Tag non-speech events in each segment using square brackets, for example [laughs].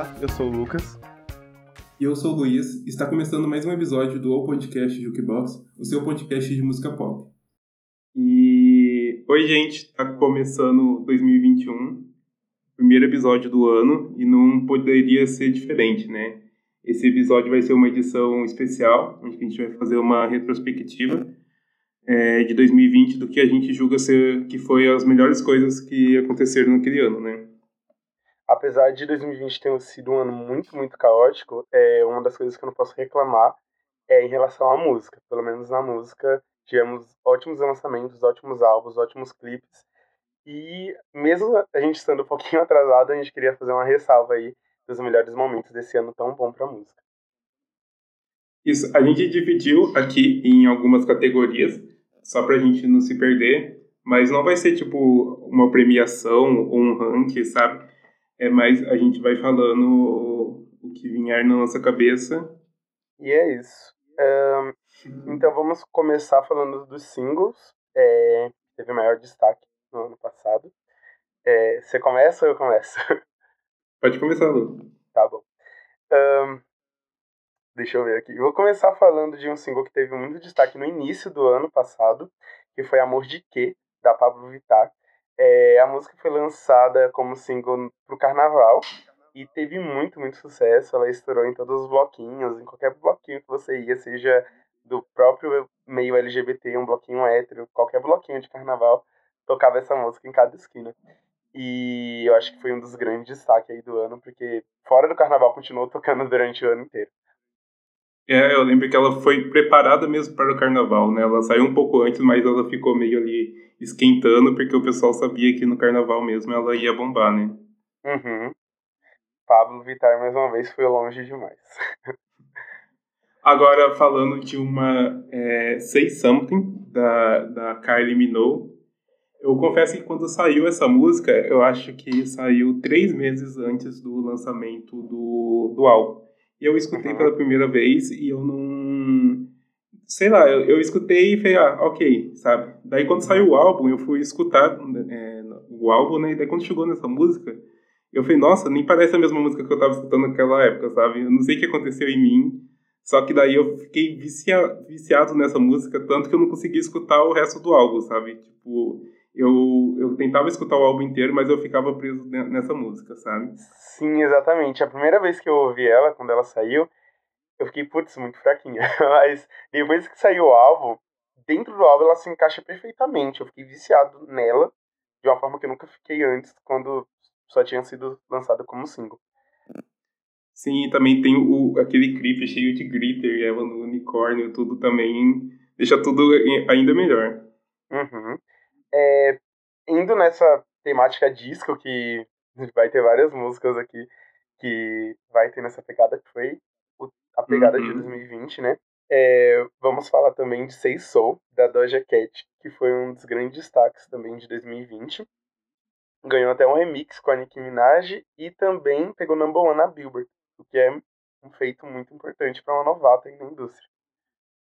Olá, eu sou o Lucas. E eu sou o Luiz. Está começando mais um episódio do O Podcast Jukebox, o seu podcast de música pop. E oi, gente, está começando 2021, primeiro episódio do ano, e não poderia ser diferente, né? Esse episódio vai ser uma edição especial, onde a gente vai fazer uma retrospectiva é, de 2020 do que a gente julga ser que foi as melhores coisas que aconteceram naquele ano, né? Apesar de 2020 ter sido um ano muito, muito caótico, é uma das coisas que eu não posso reclamar é em relação à música. Pelo menos na música, tivemos ótimos lançamentos, ótimos álbuns, ótimos clipes. E mesmo a gente estando um pouquinho [laughs] atrasado, a gente queria fazer uma ressalva aí dos melhores momentos desse ano tão bom para música. Isso, a gente dividiu aqui em algumas categorias só pra gente não se perder. Mas não vai ser tipo uma premiação ou um ranking, sabe? É mais a gente vai falando o, o que vier na nossa cabeça. E é isso. Um, então vamos começar falando dos singles. É, teve maior destaque no ano passado. É, você começa ou eu começo? [laughs] Pode começar, Lu. Tá bom. Um, Deixa eu ver aqui. Eu vou começar falando de um single que teve muito destaque no início do ano passado, que foi Amor de Quê, da Pablo Vittar. É, a música foi lançada como single pro carnaval e teve muito, muito sucesso. Ela estourou em todos os bloquinhos, em qualquer bloquinho que você ia, seja do próprio meio LGBT, um bloquinho hétero, qualquer bloquinho de carnaval, tocava essa música em cada esquina. E eu acho que foi um dos grandes destaques aí do ano, porque fora do carnaval continuou tocando durante o ano inteiro. É, eu lembro que ela foi preparada mesmo para o carnaval, né? Ela saiu um pouco antes, mas ela ficou meio ali esquentando, porque o pessoal sabia que no carnaval mesmo ela ia bombar, né? Uhum. Pablo Vittar, mais uma vez, foi longe demais. [laughs] Agora, falando de uma é, Say Something, da, da Kylie Minogue, eu confesso que quando saiu essa música, eu acho que saiu três meses antes do lançamento do, do álbum. E eu escutei uhum. pela primeira vez e eu não. Sei lá, eu, eu escutei e falei, ah, ok, sabe? Daí quando saiu o álbum, eu fui escutar é, o álbum, né? E daí quando chegou nessa música, eu falei, nossa, nem parece a mesma música que eu tava escutando naquela época, sabe? Eu não sei o que aconteceu em mim. Só que daí eu fiquei vicia, viciado nessa música, tanto que eu não consegui escutar o resto do álbum, sabe? Tipo, eu, eu tentava escutar o álbum inteiro, mas eu ficava preso nessa música, sabe? Sim, exatamente. A primeira vez que eu ouvi ela, quando ela saiu, eu fiquei, putz, muito fraquinha. [laughs] mas depois que saiu o álbum, dentro do álbum ela se encaixa perfeitamente. Eu fiquei viciado nela, de uma forma que eu nunca fiquei antes, quando só tinha sido lançada como single. Sim, também tem o, aquele clipe cheio de glitter, ela no unicórnio, tudo também deixa tudo ainda melhor. Uhum. É, indo nessa temática disco, que vai ter várias músicas aqui que vai ter nessa pegada, que foi a pegada uhum. de 2020, né? É, vamos falar também de Say Soul, da Doja Cat, que foi um dos grandes destaques também de 2020. Ganhou até um remix com a Nicki Minaj e também pegou number one na Billboard, o que é um feito muito importante para uma novata aí na indústria.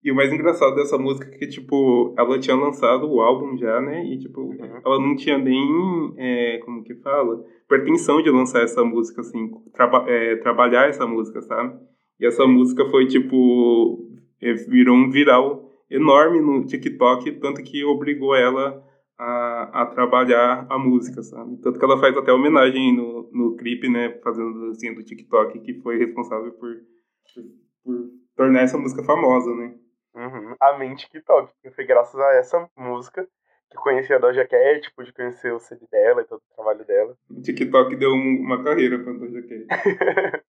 E o mais engraçado dessa música é que, tipo, ela tinha lançado o álbum já, né? E, tipo, uhum. ela não tinha nem, é, como que fala, pretensão de lançar essa música, assim, traba é, trabalhar essa música, sabe? E essa música foi, tipo, é, virou um viral enorme no TikTok, tanto que obrigou ela a, a trabalhar a música, sabe? Tanto que ela faz até homenagem no, no clipe, né? Fazendo, assim, do TikTok, que foi responsável por, por, por tornar essa música famosa, né? Uhum. Amém TikTok, porque foi graças a essa música que conheci a Doja Cat, pude conhecer o CD dela e todo o trabalho dela. O TikTok deu um, uma carreira pra Doja Cat. [laughs]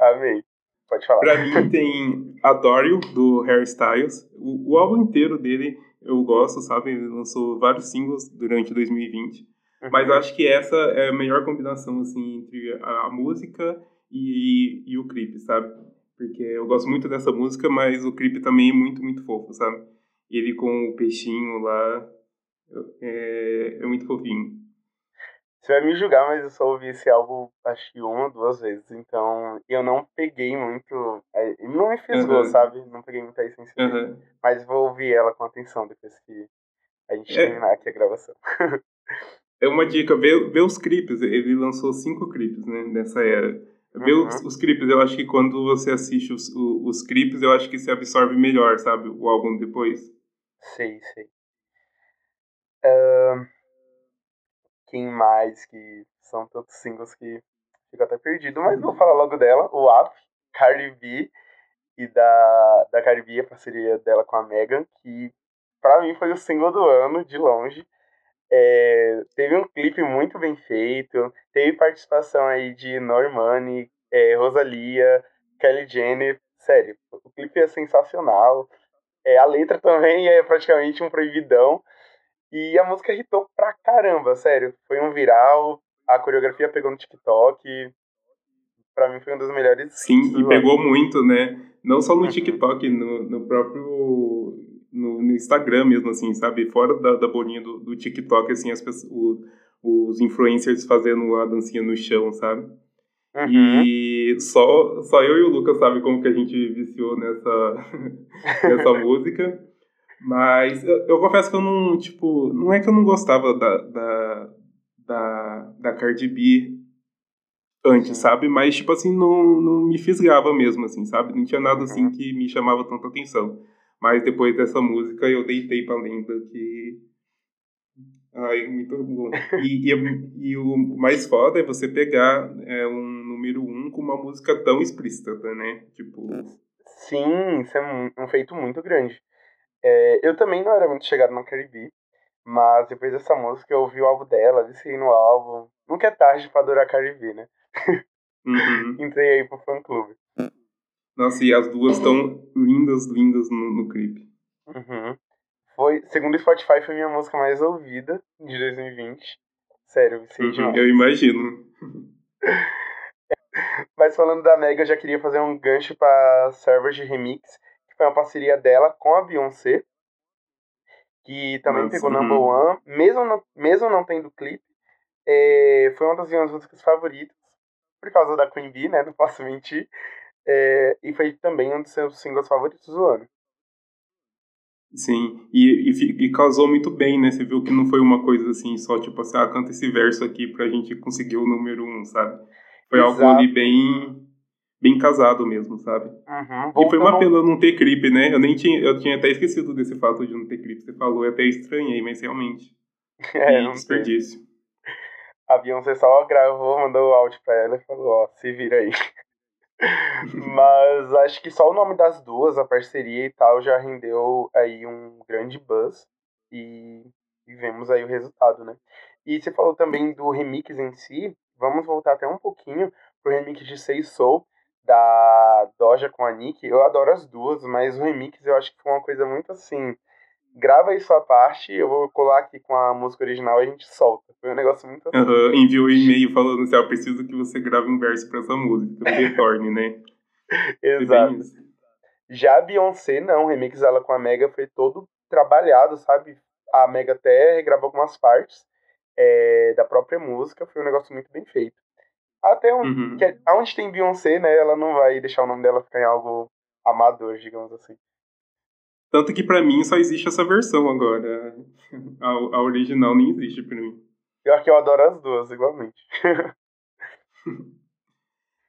Amém. Pode falar. Pra mim tem Adore do Harry Styles. O, o álbum inteiro dele eu gosto, sabe? Ele lançou vários singles durante 2020. Uhum. Mas acho que essa é a melhor combinação, assim, entre a, a música e, e o clipe, sabe? Porque eu gosto muito dessa música, mas o clipe também é muito, muito fofo, sabe? Ele com o peixinho lá é, é muito fofinho. Você vai me julgar, mas eu só ouvi esse álbum acho que uma, duas vezes. Então eu não peguei muito. É, não me fisgou, uhum. sabe? Não peguei muita essência. Uhum. Mas vou ouvir ela com atenção depois que a gente é. terminar aqui a gravação. é uma dica, vê, vê os clipes. Ele lançou cinco clipes, né, nessa era. Vê uhum. os, os clipes, eu acho que quando você assiste os, os, os clipes, eu acho que você absorve melhor, sabe, o álbum depois. Sei, sei. Uh, quem mais que são tantos singles que fica até perdido, mas vou falar logo dela, o App, Cardi B, e da, da Cardi B, a parceria dela com a Megan, que pra mim foi o single do ano, de longe. É, teve um clipe muito bem feito, teve participação aí de Normani, é, Rosalia, Kelly Jenner, sério, o clipe é sensacional. É, a letra também é praticamente um proibidão. E a música hitou pra caramba, sério. Foi um viral, a coreografia pegou no TikTok. Pra mim foi um dos melhores. Sim, e pegou muito, né? Não só no uhum. TikTok, no, no próprio no, no, Instagram mesmo, assim, sabe? Fora da, da bolinha do, do TikTok, assim, as pessoas, o, os influencers fazendo a dancinha no chão, sabe? Uhum. E só, só eu e o Lucas sabe como que a gente viciou nessa, [laughs] nessa música. Mas eu, eu, confesso que eu não, tipo, não é que eu não gostava da, da, da, da Cardi B antes, sabe? Mas, tipo assim, não, não me fisgava mesmo, assim, sabe? Não tinha nada, assim, que me chamava tanta atenção. Mas depois dessa música eu deitei pra lenda que. Ai, muito bom. E, e, e, o mais foda é você pegar é, um número um com uma música tão explícita, né? Tipo. Sim, isso é um feito muito grande. É, eu também não era muito chegado no Cardi mas depois dessa música eu ouvi o álbum dela, viciei no álbum. Nunca é tarde pra adorar Cardi B, né? Uhum. [laughs] Entrei aí pro fã clube. Nossa, e as duas estão lindas, lindas no, no clipe. Uhum. Foi, segundo o Spotify, foi minha música mais ouvida de 2020. Sério, eu uhum, demais. Eu imagino. [laughs] Mas falando da Mega, eu já queria fazer um gancho pra Servers Remix, que foi uma parceria dela com a Beyoncé, que também Nossa, pegou uhum. number one, mesmo não, mesmo não tendo clipe. É, foi uma das minhas músicas favoritas, por causa da Queen Bee, né? Não posso mentir. É, e foi também um dos seus singles favoritos do ano. Sim, e, e, e, causou muito bem, né? Você viu que não foi uma coisa assim, só tipo assim, ah, canta esse verso aqui pra gente conseguir o número um, sabe? Foi Exato. algo ali bem, bem casado mesmo, sabe? Uhum. E foi uma pena não ter clipe, né? Eu nem tinha, eu tinha até esquecido desse fato de não ter clipe. Você falou, eu até estranhei, mas realmente. [laughs] É, não desperdício. A Beyoncé só gravou, mandou o áudio pra ela e falou, ó, se vira aí. Mas acho que só o nome das duas, a parceria e tal, já rendeu aí um grande buzz e, e vemos aí o resultado, né? E você falou também do remix em si, vamos voltar até um pouquinho pro remix de Say Soul, da Doja com a Nick. Eu adoro as duas, mas o remix eu acho que foi uma coisa muito assim grava aí sua parte, eu vou colar aqui com a música original e a gente solta. Foi um negócio muito assim. Uhum, enviou um e-mail falando assim, ó, preciso que você grave um verso pra essa música, retorne, né? [laughs] Exato. Já a Beyoncé, não, o remix dela com a Mega foi todo trabalhado, sabe? A Mega até regravou algumas partes é, da própria música, foi um negócio muito bem feito. Até onde, uhum. que, onde tem Beyoncé, né, ela não vai deixar o nome dela ficar em algo amador, digamos assim. Tanto que para mim só existe essa versão agora. [laughs] A, a original nem existe pra mim. Pior que eu adoro as duas, igualmente. [laughs]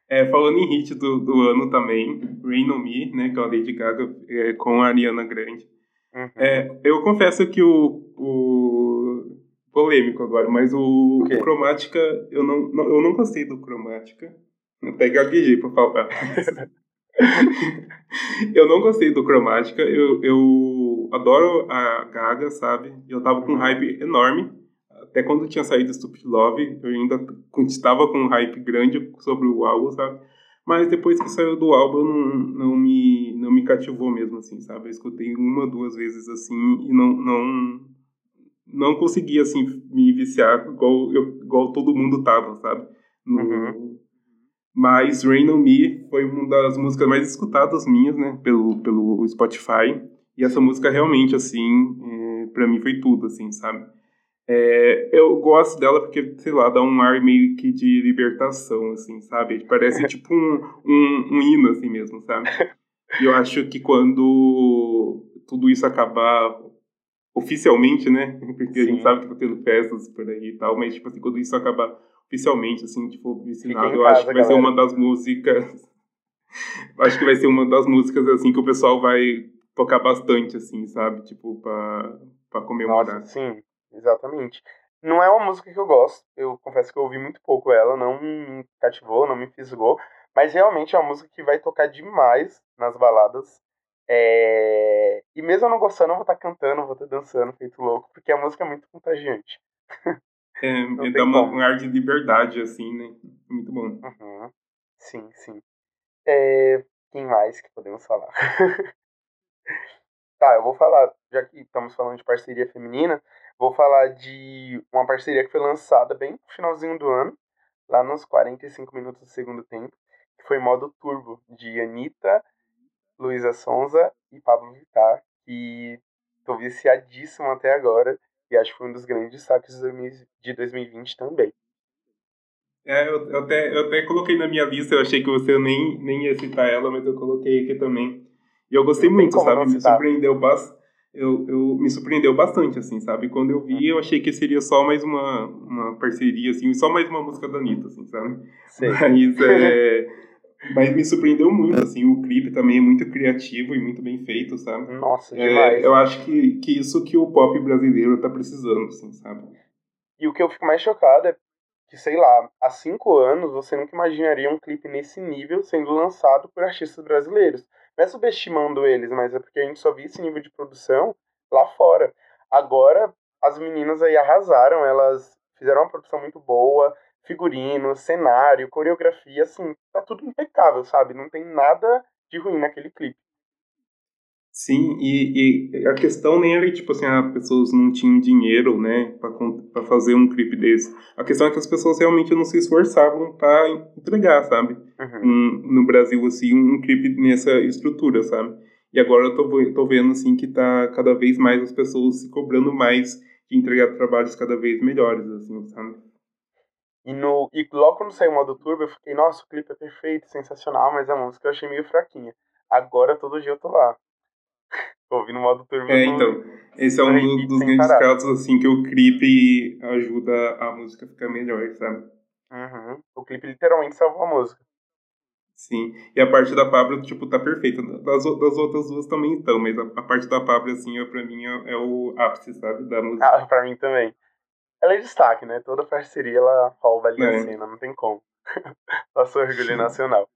é, falando em hit do, do ano também, Rain On Me, né, que é a Lady Gaga, é, com a Ariana Grande. Uhum. É, eu confesso que o, o... Polêmico agora, mas o, o Cromática, eu não, não, eu não gostei do Cromática. Até gaguejei pra falar. [laughs] [laughs] eu não gostei do Cromática. Eu, eu adoro a Gaga, sabe? Eu tava com um hype enorme. Até quando tinha saído Stupid Love, eu ainda estava com um hype grande sobre o álbum, sabe? Mas depois que saiu do álbum, não, não, me, não me cativou mesmo, assim, sabe? Eu escutei uma, duas vezes, assim, e não, não, não consegui, assim, me viciar igual, eu, igual todo mundo tava, sabe? No, uhum. Mas Rain On Me foi uma das músicas mais escutadas minhas, né, pelo, pelo Spotify. E essa música realmente, assim, é, para mim foi tudo, assim, sabe? É, eu gosto dela porque, sei lá, dá um ar meio que de libertação, assim, sabe? Parece [laughs] tipo um, um, um hino, assim mesmo, sabe? E eu acho que quando tudo isso acabar, oficialmente, né? [laughs] Porque Sim. a gente sabe que tá tendo festas por aí e tal, mas, tipo assim, quando isso acabar oficialmente, assim, tipo, ensinado, eu acho que vai galera. ser uma das músicas. [laughs] acho que vai ser uma das músicas, assim, que o pessoal vai tocar bastante, assim, sabe? Tipo, pra, pra comemorar. Nossa, sim, exatamente. Não é uma música que eu gosto, eu confesso que eu ouvi muito pouco ela, não me cativou, não me fisgou, mas realmente é uma música que vai tocar demais nas baladas. É... E mesmo eu não gostando, eu vou estar tá cantando, vou estar tá dançando, feito louco, porque a música é muito contagiante. [laughs] É, dá uma, um ar de liberdade, assim, né? Muito bom. Uhum. Sim, sim. É... Quem mais que podemos falar? [laughs] tá, eu vou falar, já que estamos falando de parceria feminina, vou falar de uma parceria que foi lançada bem no finalzinho do ano, lá nos 45 minutos do segundo tempo, que foi modo turbo, de Anitta, Luísa Sonza e Pablo Vittar, que tô viciadíssimo até agora e acho que foi um dos grandes destaques de 2020 também. É, eu, eu, até, eu até coloquei na minha lista, eu achei que você nem, nem ia citar ela, mas eu coloquei aqui também. E eu gostei muito, sabe? Me surpreendeu bastante. Eu, eu me surpreendeu bastante, assim, sabe? Quando eu vi, eu achei que seria só mais uma, uma parceria, assim, só mais uma música da Anitta, assim, sabe? Sim. Mas, é, [laughs] mas me surpreendeu muito, assim, o clipe também é muito criativo e muito bem feito, sabe? Nossa, demais. É, eu acho que, que isso que o pop brasileiro tá precisando, assim, sabe? E o que eu fico mais chocado é que, sei lá, há cinco anos você nunca imaginaria um clipe nesse nível sendo lançado por artistas brasileiros. Não é subestimando eles, mas é porque a gente só via esse nível de produção lá fora. Agora, as meninas aí arrasaram, elas fizeram uma produção muito boa, figurino, cenário, coreografia, assim, tá tudo impecável, sabe? Não tem nada de ruim naquele clipe. Sim, e, e, a questão nem era tipo assim, as pessoas não tinham dinheiro, né, para fazer um clipe desse. A questão é que as pessoas realmente não se esforçavam para entregar, sabe? Uhum. Um, no Brasil, assim, um clipe nessa estrutura, sabe? E agora eu tô, tô vendo, assim, que tá cada vez mais as pessoas se cobrando mais de entregar trabalhos cada vez melhores, assim, sabe? E, no, e logo quando saiu o modo turbo, eu fiquei, nossa, o clipe é perfeito, sensacional, mas a música eu achei meio fraquinha. Agora todo dia eu tô lá. [laughs] ouvindo o modo turbo. É, então, esse é um dos grandes casos, assim, que o clipe ajuda a música a ficar melhor, sabe? Uhum. O clipe literalmente salvou a música. Sim, e a parte da Pablo, tipo, tá perfeita. Das, das outras duas também estão, mas a, a, parte da Pablo, assim, é, pra mim é, é, o ápice, sabe, da música. Ah, pra mim também. Ela é destaque, né? Toda parceria, ela rouba ali é. a cena, não tem como. [laughs] Nosso orgulho nacional.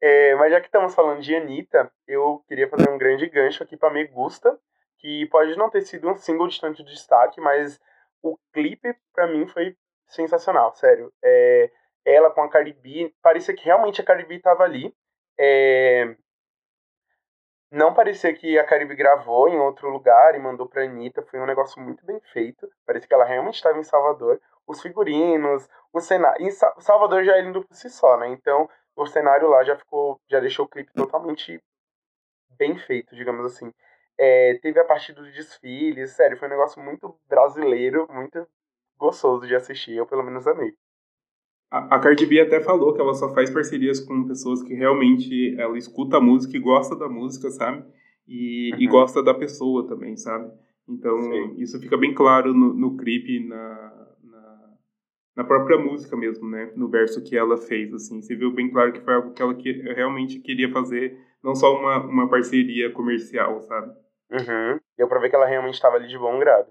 É, mas já que estamos falando de Anitta, eu queria fazer um grande gancho aqui para Me Gusta, que pode não ter sido um single de tanto destaque, mas o clipe para mim foi sensacional, sério. É, ela com a Cardi B, parecia que realmente a Cardi B estava ali. É, não parecia que a Caribe gravou em outro lugar e mandou pra Anitta. Foi um negócio muito bem feito. Parecia que ela realmente estava em Salvador. Os figurinos, o cenário. Em Salvador já é lindo por si só, né? Então, o cenário lá já ficou. Já deixou o clipe totalmente bem feito, digamos assim. É, teve a parte dos desfiles, sério, foi um negócio muito brasileiro, muito gostoso de assistir. Eu, pelo menos, amei. A, a Cardi B até falou que ela só faz parcerias com pessoas que realmente ela escuta a música e gosta da música, sabe? E, uhum. e gosta da pessoa também, sabe? Então, Sim. isso fica bem claro no, no clipe, na, na, na, própria música mesmo, né? No verso que ela fez, assim. Você viu bem claro que foi algo que ela que, realmente queria fazer, não só uma, uma parceria comercial, sabe? Uhum. Deu pra ver que ela realmente estava ali de bom grado.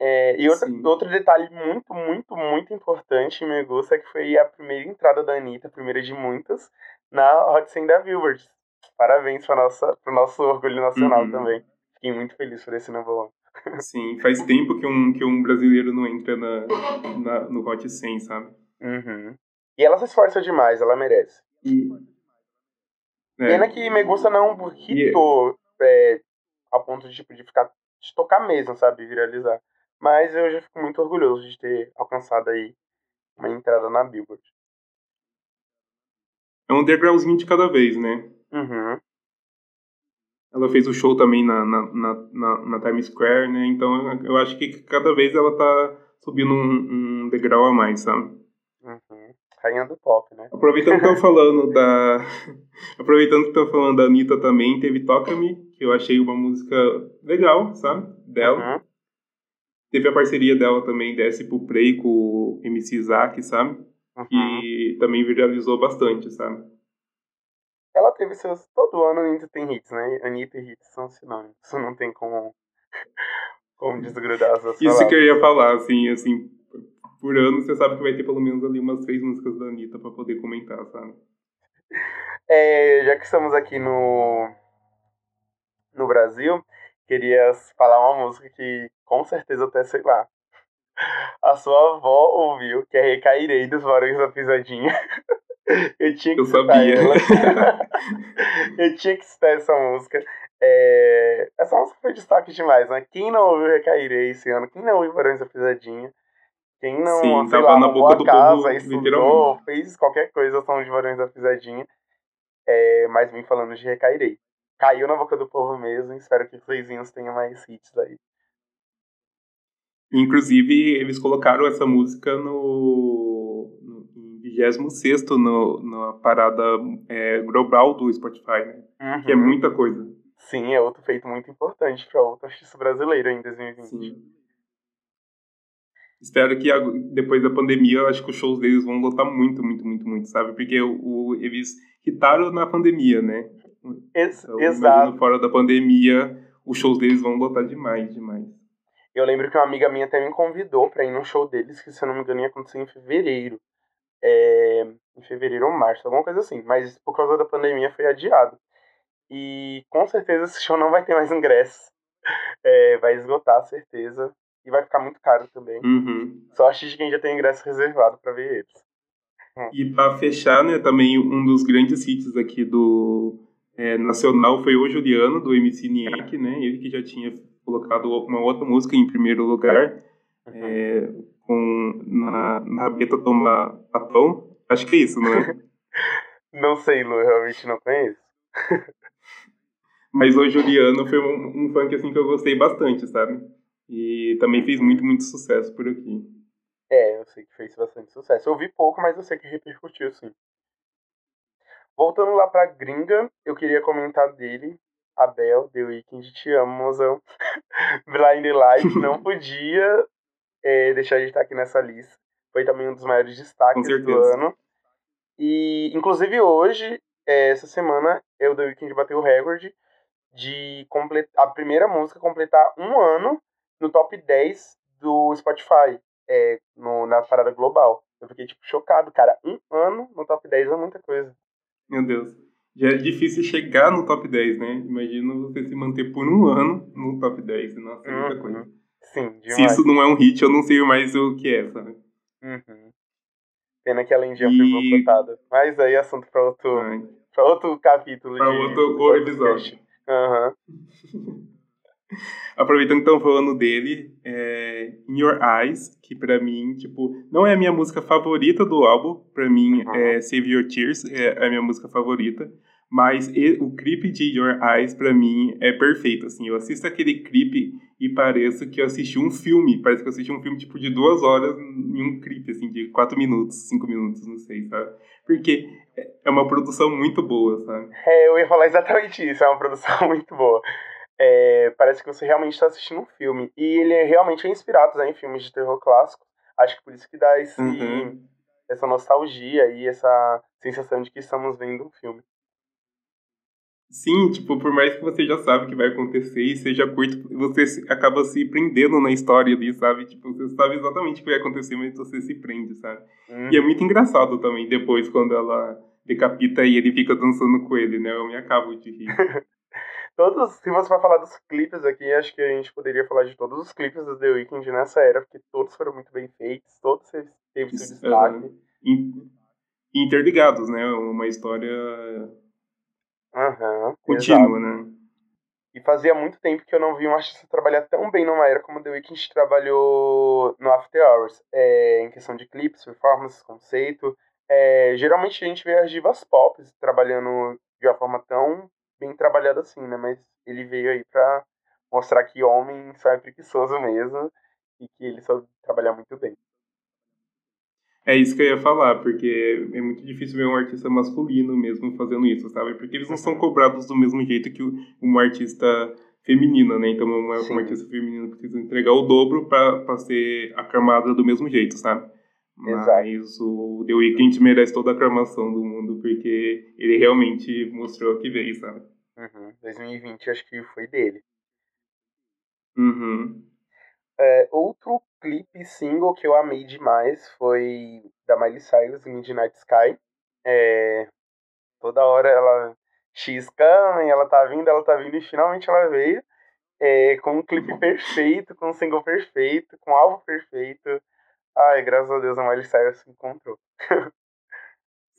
É, e outra, outro detalhe muito, muito, muito importante me gusta é que foi a primeira entrada da Anitta, a primeira de muitas, na Hot 100 da Billboard. Parabéns para o nosso orgulho nacional uhum. também. Fiquei muito feliz por esse novo ano. Sim, faz tempo que um, que um brasileiro não entra na, na, no Hot 100, sabe? Uhum. E ela se esforça demais, ela merece. E... É. Pena que me gusta não hitou e... é, ao ponto de, tipo, de ficar de tocar mesmo, sabe? Viralizar. Mas eu já fico muito orgulhoso de ter alcançado aí uma entrada na Billboard. É um degrauzinho de cada vez, né? Uhum. Ela fez o show também na, na, na, na, Times Square, né? Então eu acho que cada vez ela tá subindo um, um degrau a mais, sabe? Uhum. Rainha do pop, né? Aproveitando que tô [laughs] falando da. Aproveitando que tô falando da Anitta também, teve Toca Me, que Eu achei uma música legal, sabe? Dela. Uhum. Teve a parceria dela também, Desce pro Play com o MC Isaac, sabe? Uhum. Que também viralizou bastante, sabe? Ela teve seus. Todo ano a Anitta tem hits, né? Anitta e hits são sinônimos. Isso [laughs] não tem como. como desgrudar as Isso palavras. que eu ia falar, assim, assim. Por ano você sabe que vai ter pelo menos ali umas três músicas da Anitta pra poder comentar, sabe? É, já que estamos aqui no, no Brasil, queria falar uma música que com certeza até sei lá. A sua avó ouviu, que é Recairei dos Barões da Pisadinha. [laughs] Eu tinha que Eu sabia. Ela. [laughs] Eu tinha que citar essa música. É... Essa música foi destaque demais, né? Quem não ouviu Recairei esse ano? Quem não ouviu Barões da Pisadinha? Quem não, Sim, sei lá, na boca do casa, povo, estudou, fez qualquer coisa, são de Barões da Pisadinha. É, mas vim falando de Recairei. Caiu na boca do povo mesmo, espero que os vizinhos tenham mais hits aí. Inclusive, eles colocaram essa música no, no 26 no, na parada é, global do Spotify, né? Uhum. Que é muita coisa. Sim, é outro feito muito importante para outro artista brasileiro em 2020. Sim. Espero que depois da pandemia, eu acho que os shows deles vão lotar muito, muito, muito, muito, sabe? Porque o, o eles quitaram na pandemia, né? Ex então, exato. Fora da pandemia, os shows deles vão lotar demais, demais. Eu lembro que uma amiga minha até me convidou para ir num show deles, que se eu não me engano ia acontecer em fevereiro. É... Em fevereiro ou março, alguma coisa assim. Mas por causa da pandemia foi adiado. E com certeza esse show não vai ter mais ingressos. É, vai esgotar, certeza. E vai ficar muito caro também. Uhum. Só de quem já tem ingresso reservado para ver eles. E para fechar, né, também um dos grandes hits aqui do é, Nacional foi o Juliano, do MC Niak, né? Ele que já tinha colocado uma outra música em primeiro lugar, é, com na, na Beta Toma Papão. Acho que é isso, não é? [laughs] não sei, Lu, eu realmente não conheço. [laughs] Mas o Juliano foi um, um funk assim que eu gostei bastante, sabe? E também fez muito, muito sucesso por aqui. É, eu sei que fez bastante sucesso. Eu vi pouco, mas eu sei que repercutiu, sim. Voltando lá pra gringa, eu queria comentar dele, Abel, The Weeknd, te amo, mozão. [laughs] Blind Light [laughs] não podia é, deixar de estar aqui nessa lista. Foi também um dos maiores destaques do ano. E, inclusive, hoje, é, essa semana, eu, The Weeknd, bateu o recorde de completar, a primeira música completar um ano no top 10 do Spotify, é, no, na parada global. Eu fiquei, tipo, chocado, cara. Um ano no top 10 é muita coisa. Meu Deus. Já é difícil chegar no top 10, né? Imagina você se manter por um ano no top 10. Nossa, é muita uhum. coisa. Sim, demais. Se isso não é um hit, eu não sei mais o que é, sabe? Uhum. Pena que a Lendinha e... foi boicotada. Mas aí é assunto pra outro, pra outro capítulo. Pra de, outro episódio. Aham. Uhum. [laughs] Aproveitando que estão falando dele, é In Your Eyes, que pra mim, tipo, não é a minha música favorita do álbum, pra mim uhum. é Save Your Tears, é a minha música favorita, mas o clipe de Your Eyes pra mim é perfeito, assim, eu assisto aquele clipe e parece que eu assisti um filme, parece que eu assisti um filme, tipo, de duas horas em um clipe, assim, de quatro minutos, cinco minutos, não sei, sabe? Porque é uma produção muito boa, sabe? É, eu ia falar exatamente isso, é uma produção [laughs] muito boa é, parece que você realmente está assistindo um filme. E ele é realmente é inspirado né, em filmes de terror clássicos. Acho que por isso que dá esse, uhum. essa nostalgia e essa sensação de que estamos vendo um filme. Sim, tipo, por mais que você já sabe o que vai acontecer e seja curto, você acaba se prendendo na história ali, sabe? Tipo, você sabe exatamente o que vai acontecer, mas você se prende, sabe? Uhum. E é muito engraçado também, depois, quando ela decapita e ele fica dançando com ele, né? Eu me acabo de rir. [laughs] Todos, se você for falar dos clipes aqui, acho que a gente poderia falar de todos os clipes do The Weeknd nessa era, porque todos foram muito bem feitos, todos teve seu destaque. Uh, interligados, né? Uma história uhum, contínua, né? E fazia muito tempo que eu não vi um artista trabalhar tão bem numa era como The Weeknd trabalhou no After Hours, é, em questão de clipes, performances, conceito. É, geralmente a gente vê as divas pop trabalhando de uma forma tão bem trabalhado assim, né? Mas ele veio aí pra mostrar que homem só é preguiçoso mesmo e que ele só trabalha muito bem. É isso que eu ia falar, porque é muito difícil ver um artista masculino mesmo fazendo isso, sabe? Porque eles não são cobrados do mesmo jeito que uma artista feminina, né? Então uma, uma artista feminina precisa entregar o dobro para ser aclamada do mesmo jeito, sabe? Mas Exato. o The Weeknd merece toda a aclamação do mundo, porque ele realmente mostrou que veio, sabe? Uhum. 2020 acho que foi dele. Uhum. É, outro clipe single que eu amei demais foi da Miley Cyrus, Midnight Sky. É, toda hora ela X coming, ela tá vindo, ela tá vindo e finalmente ela veio. É, com um clipe perfeito, com um single perfeito, com um álbum perfeito. Ai, graças a Deus a Miley Cyrus se encontrou. [laughs]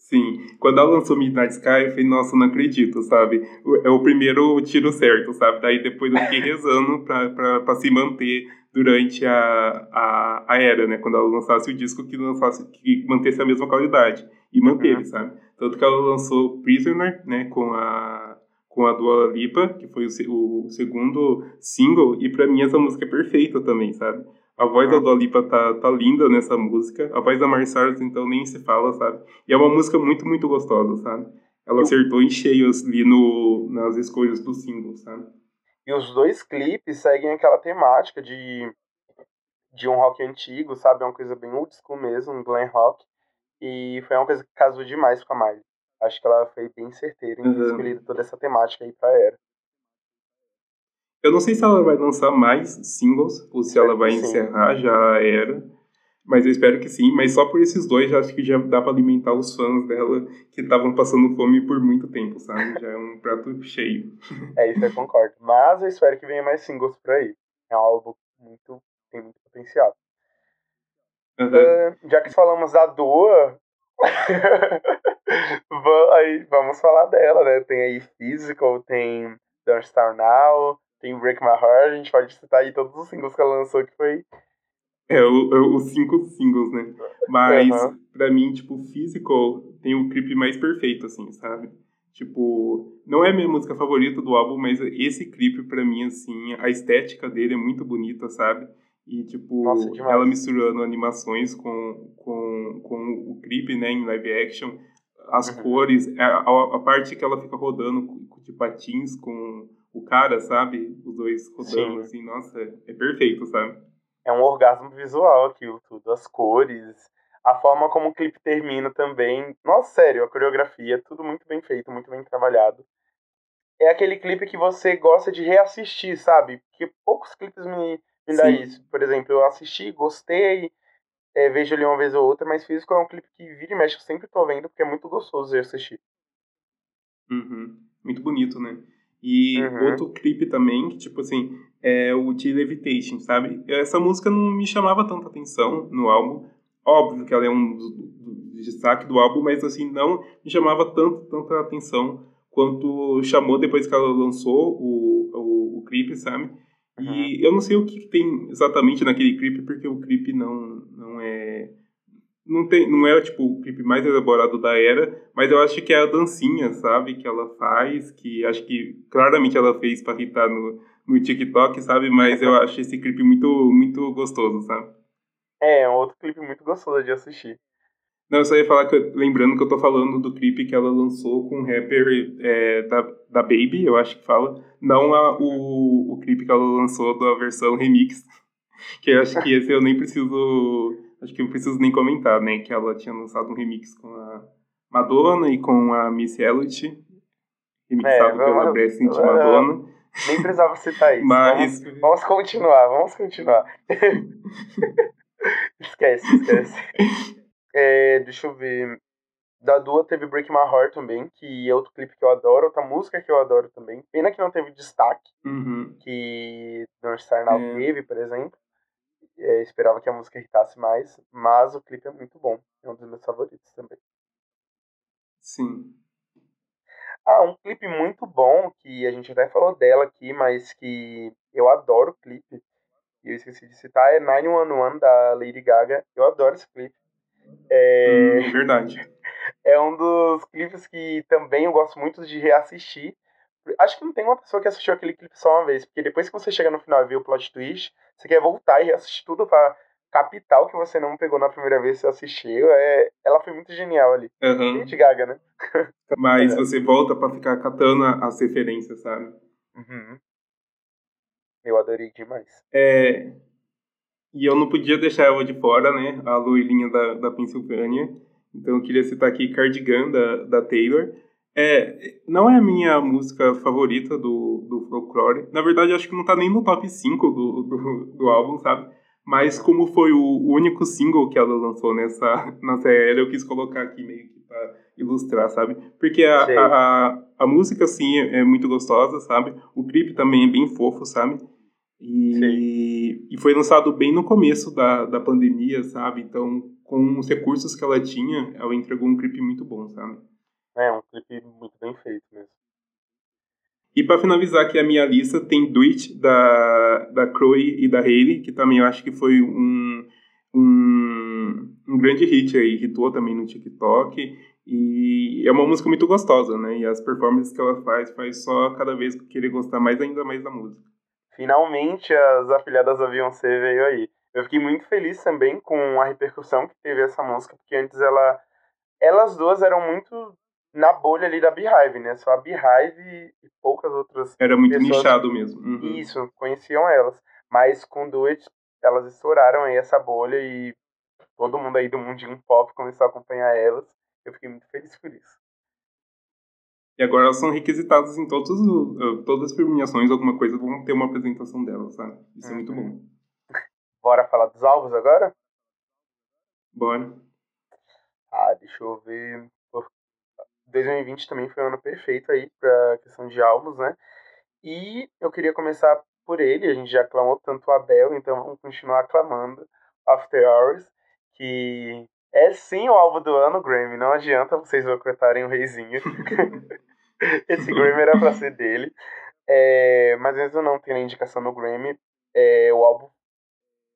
Sim, quando ela lançou Midnight Sky, eu falei, nossa, não acredito, sabe? É o primeiro tiro certo, sabe? Daí depois eu fiquei [laughs] rezando pra, pra, pra se manter durante a, a, a era, né? Quando ela lançasse o disco, que lançasse, que mantesse a mesma qualidade. E manteve, uhum. sabe? Tanto que ela lançou Prisoner, né? Com a, com a Dua Lipa, que foi o, o segundo single, e pra mim essa música é perfeita também, sabe? A voz da Dua Lipa tá, tá linda nessa música. A voz da Marcellus, então, nem se fala, sabe? E é uma música muito, muito gostosa, sabe? Ela acertou em cheio ali no, nas escolhas dos singles, sabe? E os dois clipes seguem aquela temática de, de um rock antigo, sabe? É uma coisa bem old school mesmo, um glam rock. E foi uma coisa que casou demais com a Miley. Acho que ela foi bem certeira em uhum. escolher toda essa temática aí pra era. Eu não sei se ela vai lançar mais singles ou se ela vai sim. encerrar já era. Mas eu espero que sim. Mas só por esses dois já acho que já dá para alimentar os fãs dela que estavam passando fome por muito tempo, sabe? Já é um prato cheio. É isso, eu concordo. Mas eu espero que venha mais singles por aí. É um álbum muito. tem muito potencial. Uhum. Uh, já que falamos da Dua, [laughs] aí vamos falar dela, né? Tem aí Physical, tem Don't Star Now, tem Break My Heart, a gente pode citar aí todos os singles que ela lançou, que foi. É, o, é os cinco singles, né? Mas, uhum. pra mim, tipo, Physical tem o clipe mais perfeito, assim, sabe? Tipo, não é a minha música favorita do álbum, mas esse clipe, pra mim, assim, a estética dele é muito bonita, sabe? E, tipo, Nossa, ela misturando animações com, com, com o clipe, né, em live action, as uhum. cores, a, a, parte que ela fica rodando de patins com o cara, sabe? Os dois rodando, Sim. assim, nossa, é perfeito, sabe? É um orgasmo visual aquilo tudo, as cores, a forma como o clipe termina também. Nossa, sério, a coreografia, tudo muito bem feito, muito bem trabalhado. É aquele clipe que você gosta de reassistir, sabe? Porque poucos clipes me, me dá isso. Por exemplo, eu assisti, gostei, é, vejo ali uma vez ou outra, mas Físico é um clipe que vira e mexe, eu sempre tô vendo, porque é muito gostoso de assistir. Uhum. Muito bonito, né? E uhum. outro clipe também, que, tipo assim, é o de Levitation, sabe? Essa música não me chamava tanta atenção no álbum. Óbvio que ela é um destaque do álbum, mas, assim, não me chamava tanto, tanta atenção quanto chamou depois que ela lançou o, o, o clipe, sabe? Uhum. E eu não sei o que tem exatamente naquele clipe, porque o clipe não, não é não tem não é tipo o clipe mais elaborado da era, mas eu acho que é a dancinha, sabe, que ela faz, que acho que claramente ela fez para irritar no, no TikTok, sabe, mas eu acho esse clipe muito muito gostoso, sabe? É, é outro clipe muito gostoso de assistir. Não, eu só ia falar que, lembrando que eu tô falando do clipe que ela lançou com o rapper é, da, da Baby, eu acho que fala, não a, o, o clipe que ela lançou da versão remix, [laughs] que eu acho que esse eu nem preciso acho que não preciso nem comentar, né? Que ela tinha lançado um remix com a Madonna e com a Miss Elliott, remixado é, pela Bressint Madonna. Nem precisava citar isso. Mas... Vamos, vamos continuar, vamos continuar. [laughs] esquece, esquece. É, deixa eu ver. Da Dua teve Break My Heart também, que é outro clipe que eu adoro, outra música que eu adoro também. Pena que não teve destaque, uhum. que Don't Star Now é. teve, por exemplo é, esperava que a música irritasse mais, mas o clipe é muito bom. É um dos meus favoritos também. Sim. Ah, um clipe muito bom, que a gente até falou dela aqui, mas que eu adoro o clipe. E eu esqueci de citar, é 911 da Lady Gaga. Eu adoro esse clipe. É... Hum, verdade. [laughs] É um dos clipes que também eu gosto muito de reassistir. Acho que não tem uma pessoa que assistiu aquele clipe só uma vez, porque depois que você chega no final e vê o plot twist, você quer voltar e assistir tudo pra Capital, que você não pegou na primeira vez que você assistiu, é... ela foi muito genial ali. Uhum. Lady Gaga, né? [laughs] Mas é. você volta para ficar catando as referências, sabe? Uhum. Eu adorei demais. É... E eu não podia deixar ela de fora, né? A loirinha da, da Pensilvânia. Então eu queria citar aqui Cardigan, da, da Taylor. É, não é a minha música favorita do, do folklore. Na verdade, acho que não tá nem no top 5 do, do, do álbum, sabe? Mas como foi o único single que ela lançou nessa, [laughs] nessa era, eu quis colocar aqui meio que pra ilustrar, sabe? Porque a, a, a, a, música, assim, é, é muito gostosa, sabe? O clipe também é bem fofo, sabe? E, e foi lançado bem no começo da, da pandemia, sabe? Então, com os recursos que ela tinha, ela entregou um clipe muito bom, sabe? É, um clipe muito bem feito mesmo. E para finalizar aqui a minha lista, tem Do It, da, da Chloe e da Hailey, que também eu acho que foi um, um, um grande hit aí, hitou também no TikTok. E é uma música muito gostosa, né? E as performances que ela faz, faz só cada vez querer gostar mais ainda mais da música. Finalmente as afilhadas da Beyoncé veio aí. Eu fiquei muito feliz também com a repercussão que teve essa música, porque antes ela elas duas eram muito na bolha ali da Beehive, né? Só a Beehive e poucas outras Era muito nichado mesmo. Uhum. Isso, conheciam elas. Mas com Do It, elas estouraram aí essa bolha e todo mundo aí do mundinho pop começou a acompanhar elas. Eu fiquei muito feliz por isso. E agora elas são requisitadas em todos, todas as premiações, alguma coisa, vão ter uma apresentação delas, sabe? Isso uhum. é muito bom. Uhum. [laughs] Bora falar dos alvos agora? Bora. Ah, deixa eu ver. 2020 também foi um ano perfeito aí pra questão de álbuns, né? E eu queria começar por ele, a gente já aclamou tanto o Abel, então vamos continuar aclamando After Hours, que é sim o álbum do ano, Grammy, não adianta vocês boicotarem o reizinho. [laughs] Esse Grammy era pra ser dele. É, mas mesmo não tendo indicação no Grammy, é, o álbum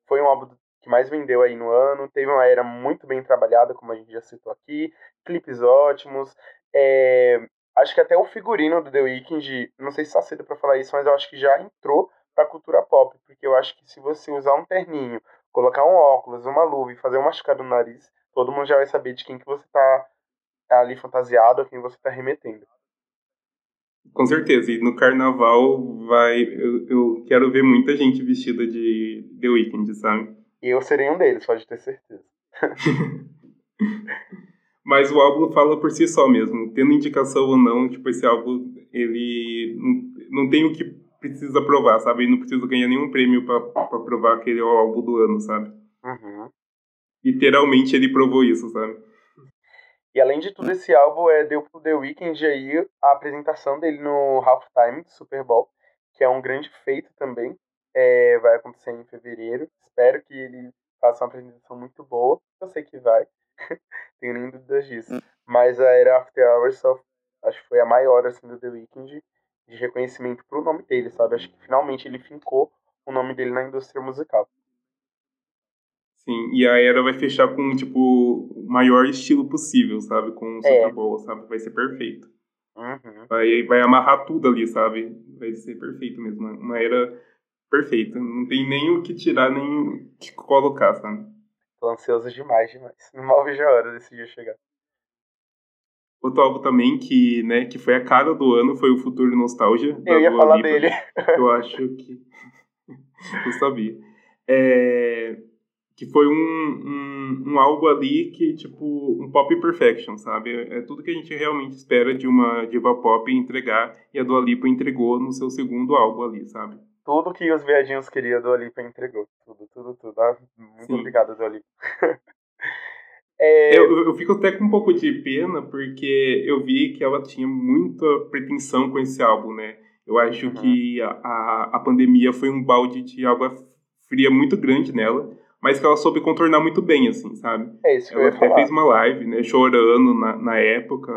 foi um álbum que mais vendeu aí no ano, teve uma era muito bem trabalhada, como a gente já citou aqui, clipes ótimos, é, acho que até o figurino do The Weeknd, não sei se está cedo para falar isso, mas eu acho que já entrou para a cultura pop, porque eu acho que se você usar um terninho, colocar um óculos, uma luva e fazer uma machucado no nariz, todo mundo já vai saber de quem que você tá, tá ali fantasiado, a quem você tá remetendo. Com certeza, e no carnaval vai. Eu, eu quero ver muita gente vestida de The Weeknd, sabe? E eu serei um deles, pode ter certeza. [laughs] Mas o álbum fala por si só mesmo. Tendo indicação ou não, tipo, esse álbum, ele não, não tem o que precisa provar, sabe? Ele não precisa ganhar nenhum prêmio para provar que ele é o álbum do ano, sabe? Uhum. Literalmente ele provou isso, sabe? E além de tudo, esse álbum é, deu pro The Weeknd aí a apresentação dele no Halftime do Super Bowl, que é um grande feito também. É, vai acontecer em fevereiro. Espero que ele faça uma apresentação muito boa. Eu sei que vai. [laughs] Tenho nem dúvidas disso. Hum. Mas a era After Hours acho que foi a maior assim, do The Weeknd de reconhecimento pro nome dele, sabe? Acho que finalmente ele fincou o nome dele na indústria musical. Sim, e a era vai fechar com, tipo, o maior estilo possível, sabe? Com o Super é. Bowl, sabe? Vai ser perfeito. Uhum. Vai, vai amarrar tudo ali, sabe? Vai ser perfeito mesmo. Uma era perfeita. Não tem nem o que tirar, nem o que colocar, sabe? Tô ansioso demais, demais. [laughs] Mal vejo a hora desse dia chegar. Outro álbum também que, né, que foi a cara do ano foi o Futuro Nostalgia. Eu ia falar Lipa, dele. Eu acho que. [laughs] eu sabia. É... Que foi um, um, um, álbum ali que, tipo, um pop perfection, sabe? É tudo que a gente realmente espera de uma diva pop entregar. E a Dua Lipa entregou no seu segundo álbum ali, sabe? Tudo que os viadinhos queriam do Olipa entregou. Tudo, tudo, tudo. Ah, muito Sim. obrigado, do Olipa. [laughs] é... eu, eu fico até com um pouco de pena, porque eu vi que ela tinha muita pretensão com esse álbum, né? Eu acho uhum. que a, a, a, pandemia foi um balde de água fria muito grande nela, mas que ela soube contornar muito bem, assim, sabe? É isso que ela eu ia até falar. fez uma live, né? Chorando na, na época.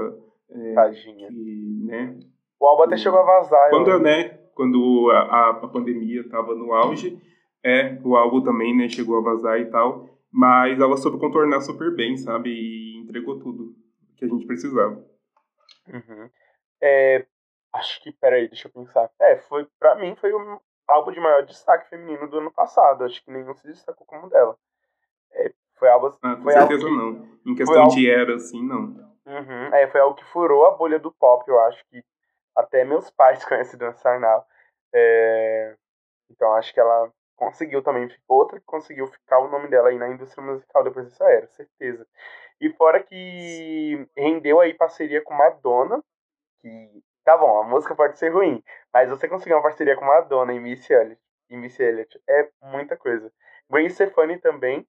É, Tadinha. Que, né? O álbum até chegou a vazar. Quando, eu... né? Quando a, a pandemia estava no auge, é, o álbum também, né, chegou a vazar e tal, mas ela soube contornar super bem, sabe, e entregou tudo que a gente precisava. Uhum. É, acho que, peraí, deixa eu pensar. É, foi, pra mim foi o álbum de maior destaque feminino do ano passado, acho que nenhum se destacou como dela. Foi algo. Ah, com certeza que, não. Em questão algo... de era, assim, não. Uhum, é, foi algo que furou a bolha do pop, eu acho que até meus pais [laughs] conhecem Dona Sarnal. É... Então acho que ela conseguiu também. Outra que conseguiu ficar o nome dela aí na indústria musical depois dessa era, certeza. E fora que rendeu aí parceria com Madonna, que tá bom, a música pode ser ruim, mas você conseguir uma parceria com Madonna e Missy Elliott, e Elliott é muita coisa. Gwen Stefani também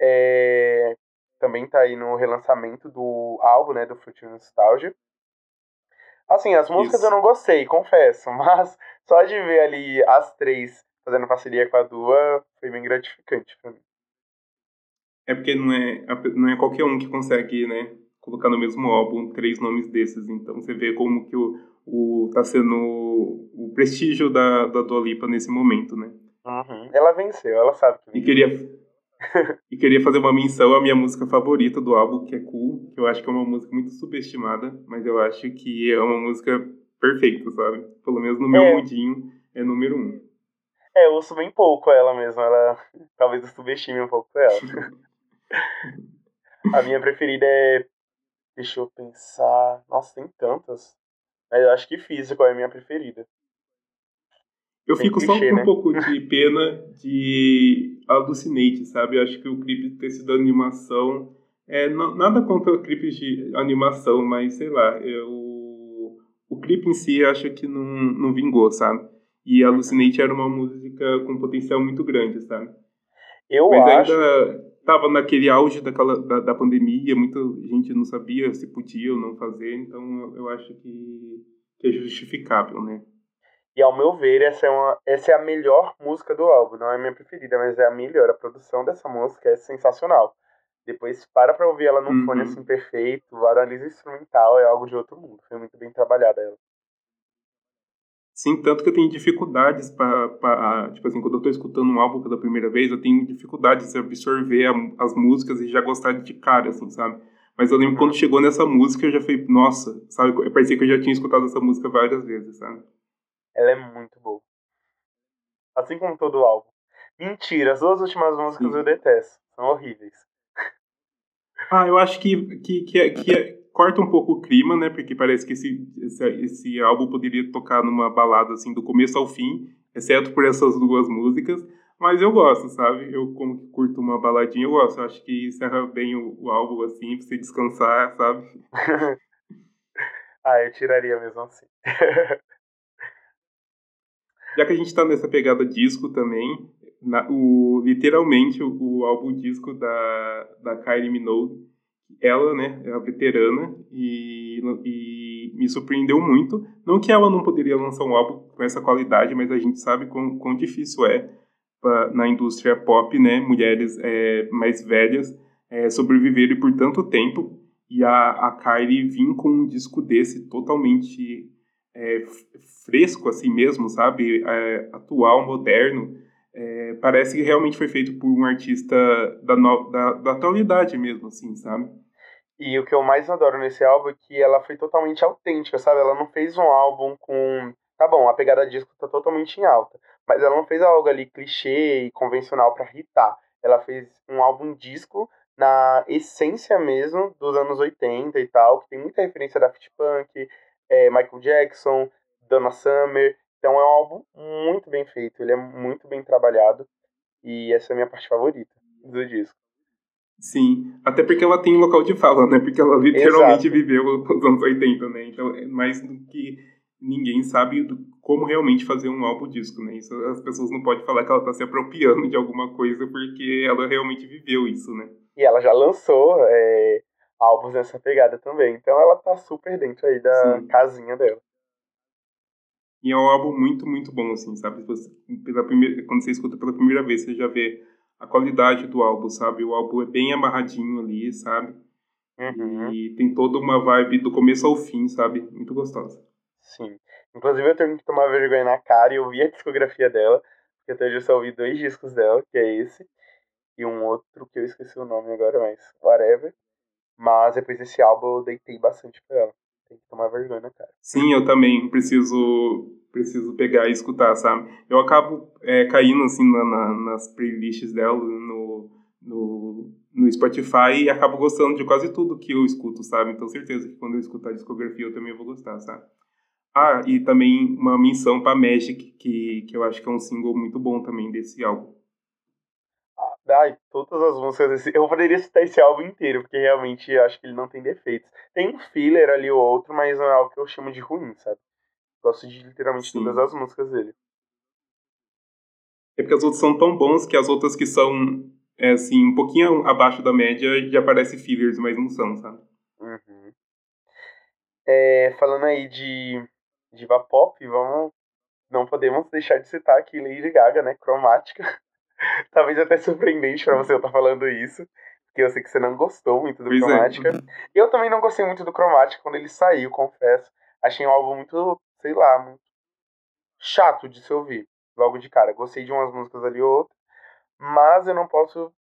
é, também tá aí no relançamento do álbum, né, do Fruit Nostalgia. Assim, as músicas Isso. eu não gostei, confesso, [laughs] mas só de ver ali as três fazendo parceria com a Dua foi bem gratificante pra mim. É porque não é, não é qualquer um que consegue, né, colocar no mesmo álbum três nomes desses. Então você vê como que o, o tá sendo o prestígio da, da Dua Lipa nesse momento, né? Uhum. Ela venceu, ela sabe que venceu. E queria, [laughs] e queria fazer uma menção à minha música favorita do álbum, que é Cool, que eu acho que é uma música muito subestimada, mas eu acho que é uma música perfeita, sabe? Pelo menos no meu é. mundinho é número um. É, eu ouço bem pouco ela mesmo, ela [laughs] talvez eu subestime um pouco ela. [laughs] a minha preferida é. Deixa eu pensar. Nossa, tem tantas. Mas eu acho que Físico é a minha preferida. Eu fico clichê, só com né? um pouco de [laughs] pena de Alucinate, sabe? Eu acho que o clipe ter sido animação. É, não, nada contra clipes de animação, mas sei lá, eu, o clipe em si eu acho que não, não vingou, sabe? E Alucinate era uma música com potencial muito grande, sabe? Eu mas acho. ainda tava naquele auge daquela, da, da pandemia, muita gente não sabia se podia ou não fazer, então eu, eu acho que, que é justificável, né? E ao meu ver, essa é, uma, essa é a melhor música do álbum. Não é a minha preferida, mas é a melhor. A produção dessa música é sensacional. Depois para pra ouvir ela num uhum. fone assim perfeito, analisa instrumental, é algo de outro mundo. Foi muito bem trabalhada ela. Sim, tanto que eu tenho dificuldades para, tipo assim, quando eu tô escutando um álbum pela primeira vez, eu tenho dificuldades de absorver a, as músicas e já gostar de cara, assim, sabe? Mas eu lembro uhum. quando chegou nessa música, eu já falei, nossa, sabe? Parecia que eu já tinha escutado essa música várias vezes, sabe? Ela é muito boa. Assim como todo o álbum. Mentira, as duas últimas músicas Sim. eu detesto. São horríveis. Ah, eu acho que, que, que, que corta um pouco o clima, né? Porque parece que esse, esse, esse álbum poderia tocar numa balada assim do começo ao fim, exceto por essas duas músicas. Mas eu gosto, sabe? Eu, como que curto uma baladinha, eu gosto. Eu acho que encerra bem o, o álbum assim, pra você descansar, sabe? [laughs] ah, eu tiraria mesmo assim. [laughs] Já que a gente está nessa pegada disco também, na, o, literalmente o, o, álbum disco da, da Kylie Minogue, ela, né, é a veterana, e, e me surpreendeu muito. Não que ela não poderia lançar um álbum com essa qualidade, mas a gente sabe quão, quão difícil é pra, na indústria pop, né, mulheres é, mais velhas é, sobreviverem por tanto tempo. E a, a Kylie vir com um disco desse totalmente é, fresco assim mesmo, sabe? É, atual, moderno. É, parece que realmente foi feito por um artista da, no, da, da atualidade mesmo, assim, sabe? E o que eu mais adoro nesse álbum é que ela foi totalmente autêntica, sabe? Ela não fez um álbum com. Tá bom, a pegada disco tá totalmente em alta. Mas ela não fez algo ali clichê e convencional para irritar. Ela fez um álbum disco na essência mesmo dos anos 80 e tal, que tem muita referência da Fit Punk, é, Michael Jackson, Donna Summer. Então é um álbum muito bem feito, ele é muito bem trabalhado e essa é a minha parte favorita do disco. Sim, até porque ela tem local de fala, né? Porque ela literalmente Exato. viveu os anos 80, né? Então, é mais do que ninguém sabe do, como realmente fazer um álbum disco, né? Isso as pessoas não podem falar que ela está se apropriando de alguma coisa porque ela realmente viveu isso, né? E ela já lançou é, álbuns nessa pegada também. Então ela tá super dentro aí da Sim. casinha dela. E é um álbum muito, muito bom, assim, sabe? Você, pela primeira, quando você escuta pela primeira vez, você já vê a qualidade do álbum, sabe? O álbum é bem amarradinho ali, sabe? Uhum. E tem toda uma vibe do começo ao fim, sabe? Muito gostosa. Sim. Inclusive eu tenho que tomar vergonha na cara e ouvir a discografia dela, porque até hoje eu só ouvi dois discos dela, que é esse, e um outro que eu esqueci o nome agora, mas whatever. Mas depois desse álbum eu deitei bastante pra ela. Tem que tomar vergonha cara. Sim, eu também preciso preciso pegar e escutar, sabe? Eu acabo é, caindo assim na, na, nas playlists dela no, no, no Spotify e acabo gostando de quase tudo que eu escuto, sabe? Então, certeza que quando eu escutar a discografia eu também vou gostar, sabe? Ah, e também uma menção para Magic, que, que eu acho que é um single muito bom também desse álbum. Ai, todas as músicas desse. Eu poderia citar esse álbum inteiro, porque realmente acho que ele não tem defeitos. Tem um filler ali ou outro, mas não é algo que eu chamo de ruim, sabe? Gosto de literalmente Sim. todas as músicas dele. É porque as outras são tão bons que as outras que são, é, assim, um pouquinho abaixo da média já parecem fillers, mas não são, sabe? Uhum. É, falando aí de diva pop, vamos. Não podemos deixar de citar aqui Lady Gaga, né? Cromática. [laughs] Talvez até surpreendente para você eu estar falando isso. Porque eu sei que você não gostou muito do pois é. Cromática. É. Eu também não gostei muito do Cromática quando ele saiu, confesso. Achei um álbum muito, sei lá, muito chato de se ouvir. Logo de cara. Gostei de umas músicas ali ou outra. Mas eu não posso.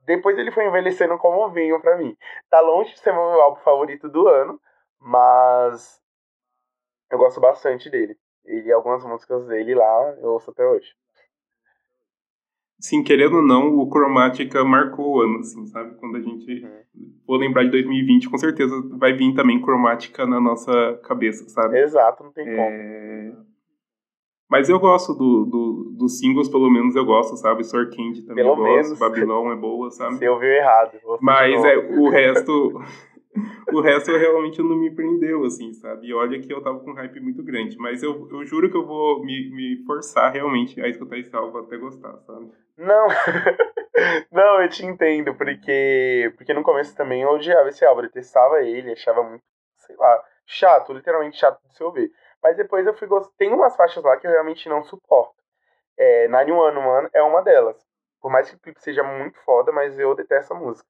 Depois ele foi envelhecendo como vinho para mim. Tá longe de ser meu álbum favorito do ano. Mas eu gosto bastante dele. E algumas músicas dele lá eu ouço até hoje. Sim, querendo ou não, o Cromática marcou o ano, assim, sabe? Quando a gente uhum. for lembrar de 2020, com certeza vai vir também Cromática na nossa cabeça, sabe? Exato, não tem é... como. Mas eu gosto do, do, dos singles, pelo menos eu gosto, sabe? Sor Candy também pelo eu gosto, Babylon é boa, sabe? [laughs] Você ouviu errado. Mas é, o resto... [laughs] o resto realmente não me prendeu, assim, sabe? E olha que eu tava com um hype muito grande. Mas eu, eu juro que eu vou me, me forçar realmente a escutar esse álbum até gostar, sabe? Não, [laughs] não, eu te entendo, porque, porque no começo também eu odiava esse álbum, eu testava ele, achava muito, sei lá, chato, literalmente chato de se ouvir. Mas depois eu fui gostar. Tem umas faixas lá que eu realmente não suporto. É, Nine One One é uma delas. Por mais que o clipe seja muito foda, mas eu detesto a música.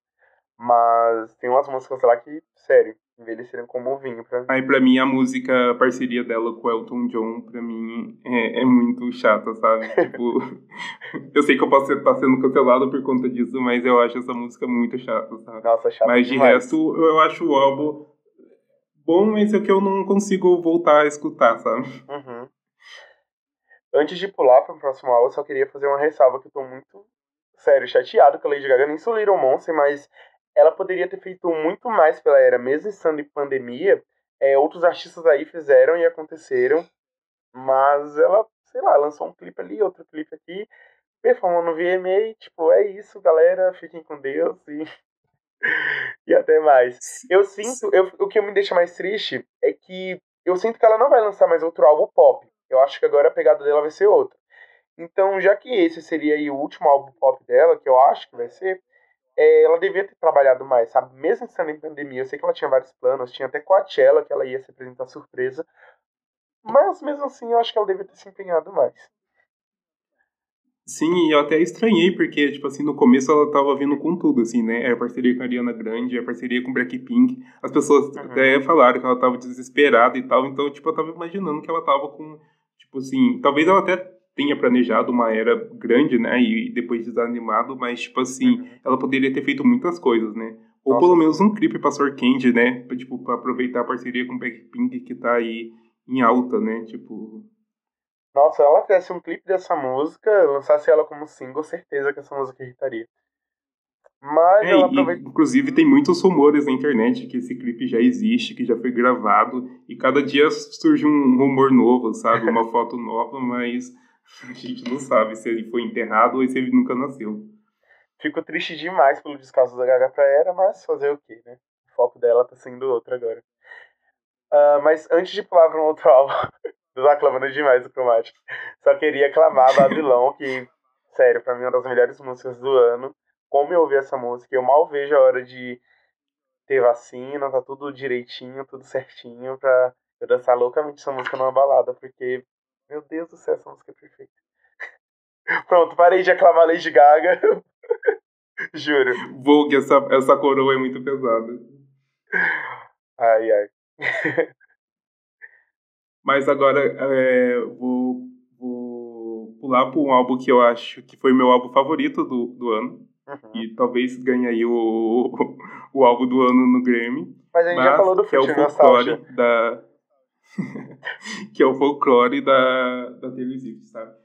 Mas tem umas músicas lá que, sério, envelheceram como vinho pra mim. Aí pra mim a música, a parceria dela com o Elton John, pra mim é, é muito chata, sabe? [laughs] tipo, [laughs] eu sei que eu posso estar sendo cancelado por conta disso, mas eu acho essa música muito chata, sabe? Nossa, chata Mas de demais. resto, eu acho o álbum bom, mas é que eu não consigo voltar a escutar, sabe? Uhum. Antes de pular para o próximo álbum, eu só queria fazer uma ressalva que eu tô muito, sério, chateado com a Lady Gaga. Nem sou Little Monster, mas ela poderia ter feito muito mais pela era, mesmo estando em pandemia. É, outros artistas aí fizeram e aconteceram, mas ela, sei lá, lançou um clipe ali, outro clipe aqui, performou no VMA, tipo, é isso, galera, fiquem com Deus e, [laughs] e até mais. Eu sinto, eu, o que me deixa mais triste é que eu sinto que ela não vai lançar mais outro álbum pop. Eu acho que agora a pegada dela vai ser outra. Então, já que esse seria aí o último álbum pop dela, que eu acho que vai ser, é, ela devia ter trabalhado mais, sabe? Mesmo estando em pandemia, eu sei que ela tinha vários planos, tinha até Coachella que ela ia se apresentar surpresa, mas mesmo assim eu acho que ela devia ter se empenhado mais. Sim, eu até estranhei, porque, tipo assim, no começo ela tava vindo com tudo, assim, né? É a parceria com a Ariana Grande, é a parceria com Blackpink. As pessoas uhum. até falaram que ela tava desesperada e tal, então, tipo, eu tava imaginando que ela tava com, tipo assim, talvez ela até tenha planejado uma era grande, né? E depois desanimado, mas, tipo assim, uhum. ela poderia ter feito muitas coisas, né? Ou Nossa. pelo menos um clipe pra Sor Candy, né? Pra, tipo, pra aproveitar a parceria com o Blackpink que tá aí em alta, né? Tipo. Nossa, ela fizesse um clipe dessa música, lançasse ela como single, certeza que essa música irritaria. Mas é, ela aproveita... Inclusive, tem muitos rumores na internet que esse clipe já existe, que já foi gravado, e cada dia surge um rumor novo, sabe? Uma [laughs] foto nova, mas [laughs] a gente não sabe se ele foi enterrado ou se ele nunca nasceu. Fico triste demais pelo descaso da Gaga pra Era, mas fazer o quê, né? O foco dela tá sendo outro agora. Uh, mas antes de pular pra um outro [laughs] álbum, tô aclamando demais o Cromático, só queria aclamar [laughs] Babilão, que, sério, pra mim é uma das melhores músicas do ano. Como eu ouvi essa música, eu mal vejo a hora de ter vacina, tá tudo direitinho, tudo certinho, pra eu dançar loucamente essa música numa balada, porque meu Deus do céu, essa música é perfeita. [laughs] Pronto, parei de aclamar Lady Gaga. [laughs] Juro. Vogue, essa, essa coroa é muito pesada. Ai, ai. [laughs] Mas agora é, vou, vou pular para um álbum que eu acho que foi meu álbum favorito do, do ano. Uhum. E talvez ganhe aí o, o álbum do ano no Grammy. Mas a gente já falou do que é o folclore da [laughs] que é o folclore da, da Taylor Swift, sabe?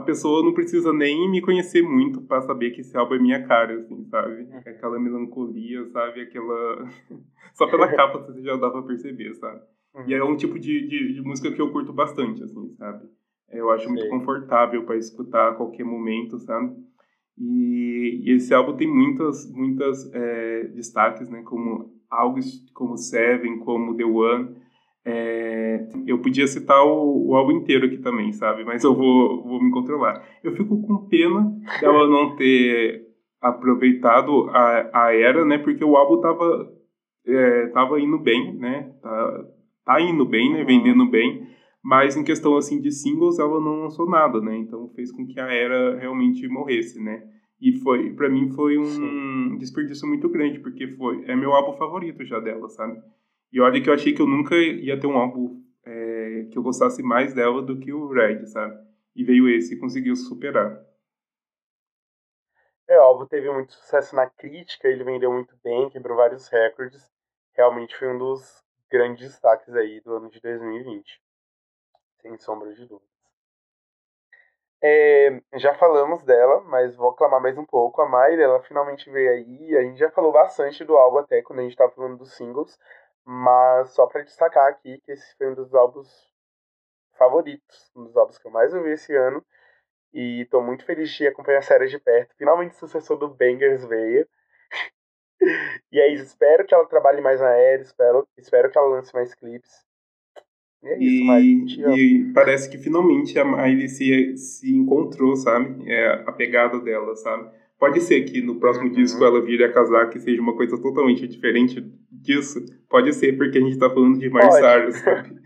a pessoa não precisa nem me conhecer muito para saber que esse álbum é minha cara, assim, sabe? Uhum. Aquela melancolia, sabe? Aquela. [laughs] Só pela capa você já dá pra perceber, sabe? Uhum. E é um tipo de, de, de, música que eu curto bastante, assim, sabe? Eu acho Sim. muito confortável para escutar a qualquer momento, sabe? E, e esse álbum tem muitas, muitas é, destaques, né? Como algo como Seven, como The One. É, eu podia citar o, o, álbum inteiro aqui também, sabe? Mas eu vou, vou me controlar. Eu fico com pena dela não ter aproveitado a, a era, né? Porque o álbum tava, é, tava indo bem, né? Tá, tá indo bem, né? Vendendo bem. Mas em questão assim de singles, ela não lançou nada, né? Então fez com que a era realmente morresse, né? E foi, para mim foi um Sim. desperdício muito grande, porque foi é meu álbum favorito já dela, sabe? E olha que eu achei que eu nunca ia ter um álbum é, que eu gostasse mais dela do que o Red, sabe? E veio esse e conseguiu superar. É, o álbum teve muito sucesso na crítica, ele vendeu muito bem, quebrou vários recordes. Realmente foi um dos grandes destaques aí do ano de 2020. Sem sombra de dúvidas. É, já falamos dela, mas vou aclamar mais um pouco. A Miley, ela finalmente veio aí. A gente já falou bastante do álbum até quando a gente estava falando dos singles. Mas só para destacar aqui que esse foi um dos álbuns favoritos, um dos álbuns que eu mais ouvi esse ano. E tô muito feliz de acompanhar a série de perto. Finalmente o sucessor do Bangers veio. [laughs] e aí, espero que ela trabalhe mais na era, espero, espero que ela lance mais clipes. E é isso, e, e parece que finalmente a Miley se, se encontrou, sabe? É a pegada dela, sabe? Pode ser que no próximo uhum. disco ela vire a casar, que seja uma coisa totalmente diferente disso. Pode ser, porque a gente tá falando de Marçário, [laughs] sabe?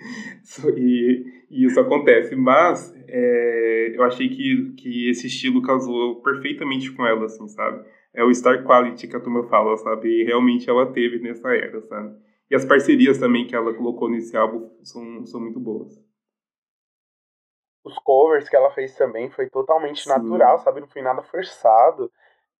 e, e, isso acontece. Mas é, eu achei que, que esse estilo casou perfeitamente com ela, assim, sabe? É o Star Quality que a turma fala, sabe? E realmente ela teve nessa era, sabe? E as parcerias também que ela colocou nesse álbum são, são muito boas. Os covers que ela fez também foi totalmente Sim. natural, sabe? Não foi nada forçado.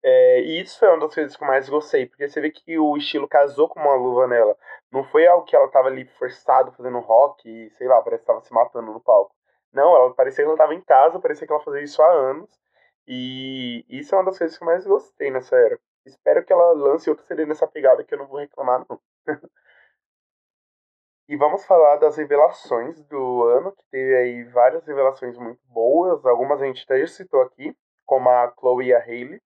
É, e isso foi uma das coisas que eu mais gostei, porque você vê que o estilo casou com uma luva nela. Não foi algo que ela tava ali forçado fazendo rock e, sei lá, parece que tava se matando no palco. Não, ela parecia que ela tava em casa, parecia que ela fazia isso há anos. E isso é uma das coisas que eu mais gostei nessa era. Espero que ela lance outro CD nessa pegada que eu não vou reclamar, não. [laughs] E vamos falar das revelações do ano, que teve aí várias revelações muito boas. Algumas a gente até já citou aqui, como a Chloe e a Hailey,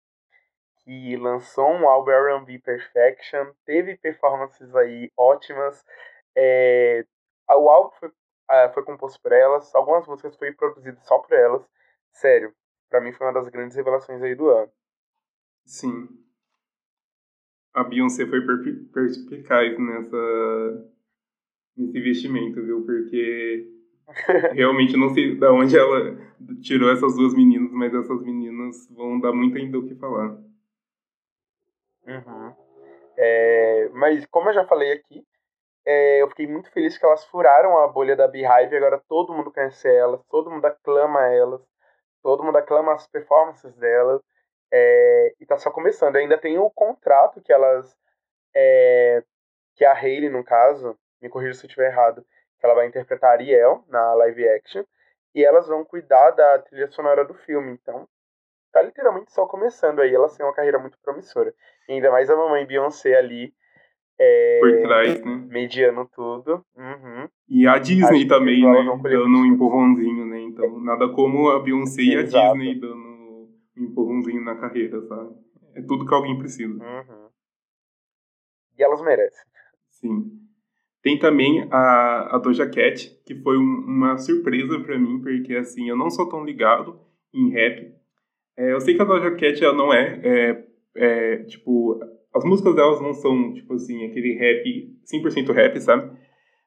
que lançou um álbum R&B Perfection, teve performances aí ótimas. É, o álbum foi, foi composto por elas, algumas músicas foram produzidas só por elas. Sério, para mim foi uma das grandes revelações aí do ano. Sim. A Beyoncé foi perspicaz nessa nesse investimento, viu? Porque [laughs] realmente não sei de onde ela tirou essas duas meninas, mas essas meninas vão dar muito ainda o que falar. Uhum. É, mas como eu já falei aqui, é, eu fiquei muito feliz que elas furaram a bolha da Beehive, agora todo mundo conhece elas, todo mundo aclama elas, todo mundo aclama as performances delas, é, e tá só começando. Ainda tem o contrato que elas, é, que a Hayley, no caso, me corrija se eu estiver errado, que ela vai interpretar Ariel na live action, e elas vão cuidar da trilha sonora do filme. Então, tá literalmente só começando aí. Elas têm uma carreira muito promissora. E ainda mais a mamãe Beyoncé ali. É, Por trás, né? Mediando tudo. Uhum. E a Disney a também, né? Dando um empurrãozinho, né? Então, nada como a Beyoncé e a Disney dando um empurrãozinho na carreira, sabe? É tudo que alguém precisa. Uhum. E elas merecem. Sim. Tem também a, a Doja Cat, que foi um, uma surpresa para mim, porque assim, eu não sou tão ligado em rap. É, eu sei que a Doja Cat ela não é, é, é, tipo, as músicas delas não são, tipo assim, aquele rap, 100% rap, sabe?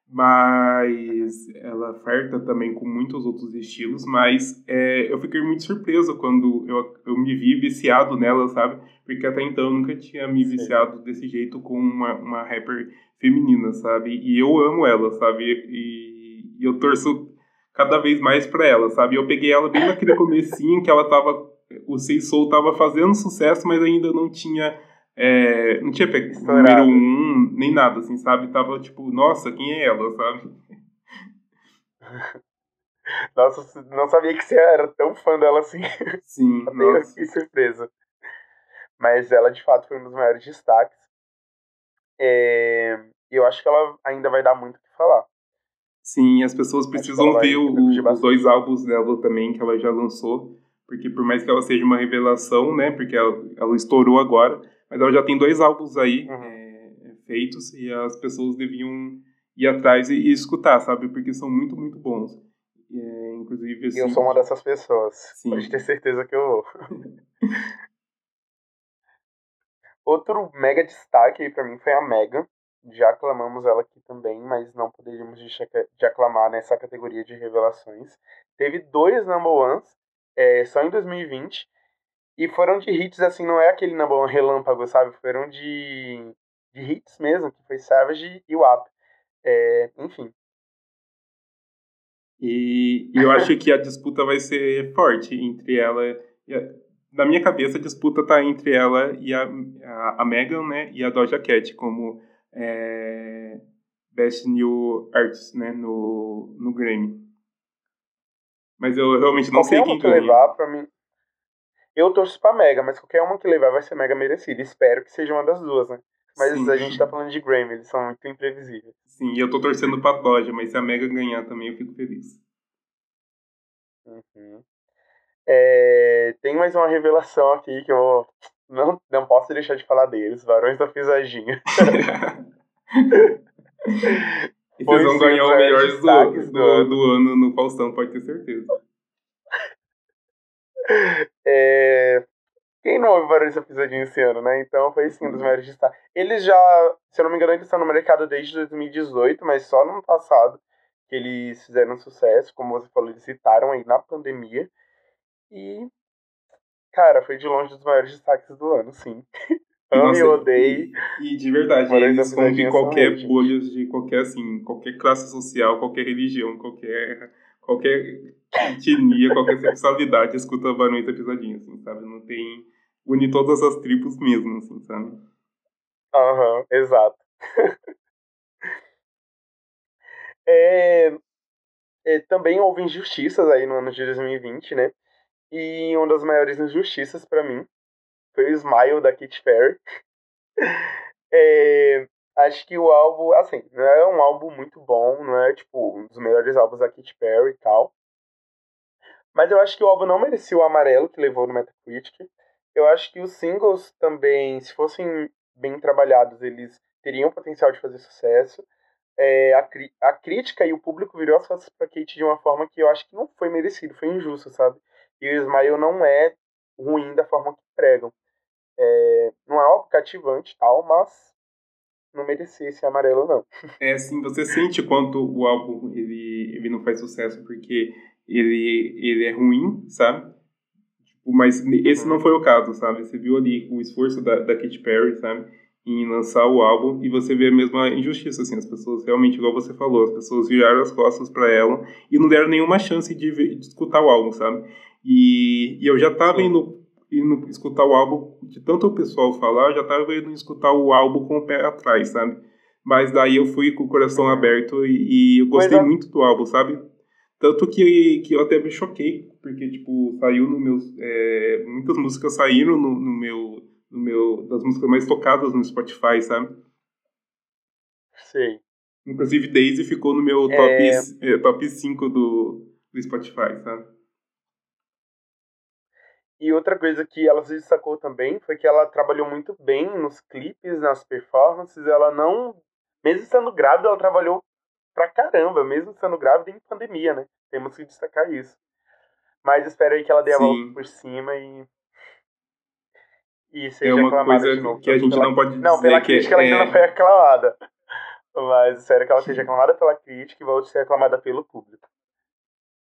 Mas ela farta também com muitos outros estilos, mas é, eu fiquei muito surpreso quando eu, eu me vi viciado nela, sabe? Porque até então eu nunca tinha me viciado Sim. desse jeito com uma, uma rapper feminina, sabe? E eu amo ela, sabe? E, e eu torço cada vez mais pra ela, sabe? Eu peguei ela bem naquele comecinho que ela tava... O Sei Soul tava fazendo sucesso, mas ainda não tinha... É, não tinha pegado número um, nem nada, assim, sabe? Tava tipo, nossa, quem é ela, sabe? [laughs] Nossa, não sabia que você era tão fã dela assim. Sim, [laughs] nossa. Que surpresa. Mas ela, de fato, foi um dos maiores destaques. É... Eu acho que ela ainda vai dar muito o que falar. Sim, as pessoas precisam ver o, os dois álbuns dela também, que ela já lançou. Porque por mais que ela seja uma revelação, né? Porque ela, ela estourou agora, mas ela já tem dois álbuns aí uhum. é, feitos e as pessoas deviam ir atrás e, e, escutar, sabe? Porque são muito, muito bons. É, inclusive, assim, eu sou uma dessas pessoas. Sim. Pode ter certeza que eu vou. [laughs] Outro mega destaque aí pra mim foi a Mega. Já aclamamos ela aqui também, mas não poderíamos de aclamar nessa categoria de revelações. Teve dois number ones, é, só em 2020. E foram de hits, assim, não é aquele number one relâmpago, sabe? Foram de, de hits mesmo, que foi Savage e WAP. É, enfim. E, e eu acho que a disputa vai ser forte entre ela a, na minha cabeça a disputa tá entre ela e a, a, a Megan, né, e a Doja Cat como é, Best New Artist, né, no, no Grammy. Mas eu realmente não qualquer sei quem que levar pra mim. Eu torço pra Mega, mas qualquer uma que levar vai ser mega merecida. Espero que seja uma das duas, né? Mas Sim. a gente tá falando de Grammy, eles são muito imprevisíveis. Sim, e eu tô torcendo pra Doja, mas se a Mega ganhar também eu fico feliz. Uhum. É, tem mais uma revelação aqui que eu não, não posso deixar de falar deles, Varões da Pisadinha. [laughs] [laughs] E vocês vão ganhar o melhor do, do, do, ano no Faustão, pode ter certeza. É... Quem não ouve Barulho da Pisadinha esse ano, né? Então foi sim um dos uhum. maiores destaques. Eles já, se eu não me engano, eles estão no mercado desde 2018, mas só no ano passado que eles fizeram sucesso. Como você falou, eles citaram aí na pandemia. E, cara, foi de longe dos maiores destaques do ano, sim. [laughs] [laughs] Amo e odeio. E, de verdade, eles rompem qualquer bolha de qualquer, assim, qualquer classe social, qualquer religião, qualquer, qualquer etnia, qualquer sexualidade, escuta Barões da Pisadinha, assim, sabe? Não tem... Une todas as tribos mesmo, assim, sabe? Aham, uhum, exato. [laughs] é, é, também houve injustiças aí no ano de 2020, né? E uma das maiores injustiças para mim foi o Smile da Katy Perry. [laughs] é, acho que o álbum, assim, não é um álbum muito bom, não é tipo um dos melhores álbuns da Katy Perry e tal. Mas eu acho que o álbum não merecia o amarelo que levou no Metacritic. Eu acho que os singles também, se fossem bem trabalhados, eles teriam potencial de fazer sucesso. É, a, a crítica e o público virou as costas pra Kate de uma forma que eu acho que não foi merecido, foi injusto, sabe? E o Smile não é ruim da forma que pregam. É, não é algo cativante tal, mas não merecia esse amarelo, não. É assim, você sente quanto o álbum ele, ele não faz sucesso porque ele, ele é ruim, sabe? Tipo, mas esse não uhum. foi o caso, sabe? Você viu ali o esforço da, da Katy Perry, sabe? Em lançar o álbum e você vê a mesma injustiça, assim, as pessoas realmente, igual você falou, as pessoas viraram as costas para ela e não deram nenhuma chance de, ver, de escutar o álbum, sabe? E, e eu já tava Sim. indo indo escutar o álbum, de tanto o pessoal falar, eu já tava indo escutar o álbum com o pé atrás, sabe? Mas daí eu fui com o coração aberto e, e eu gostei é. muito do álbum, sabe? Tanto que, que eu até me choquei, porque, tipo, saiu no meu... É, muitas músicas saíram no, no, meu... No meu das músicas mais tocadas no Spotify, sabe? Sim. Inclusive, Daisy ficou no meu top, é... é top 5 do, do Spotify, sabe? E outra coisa que ela se destacou também foi que ela trabalhou muito bem nos clipes, nas performances. Ela não. Mesmo estando grávida, ela trabalhou pra caramba, mesmo estando grávida em pandemia, né? Temos que destacar isso. Mas espero aí que ela dê a volta por cima e. E seja é uma aclamada coisa de novo. que a gente pela... não pode dizer Não, pela que crítica ela é... ainda não foi aclamada. Mas espero que ela seja aclamada pela crítica e volte a ser aclamada pelo público.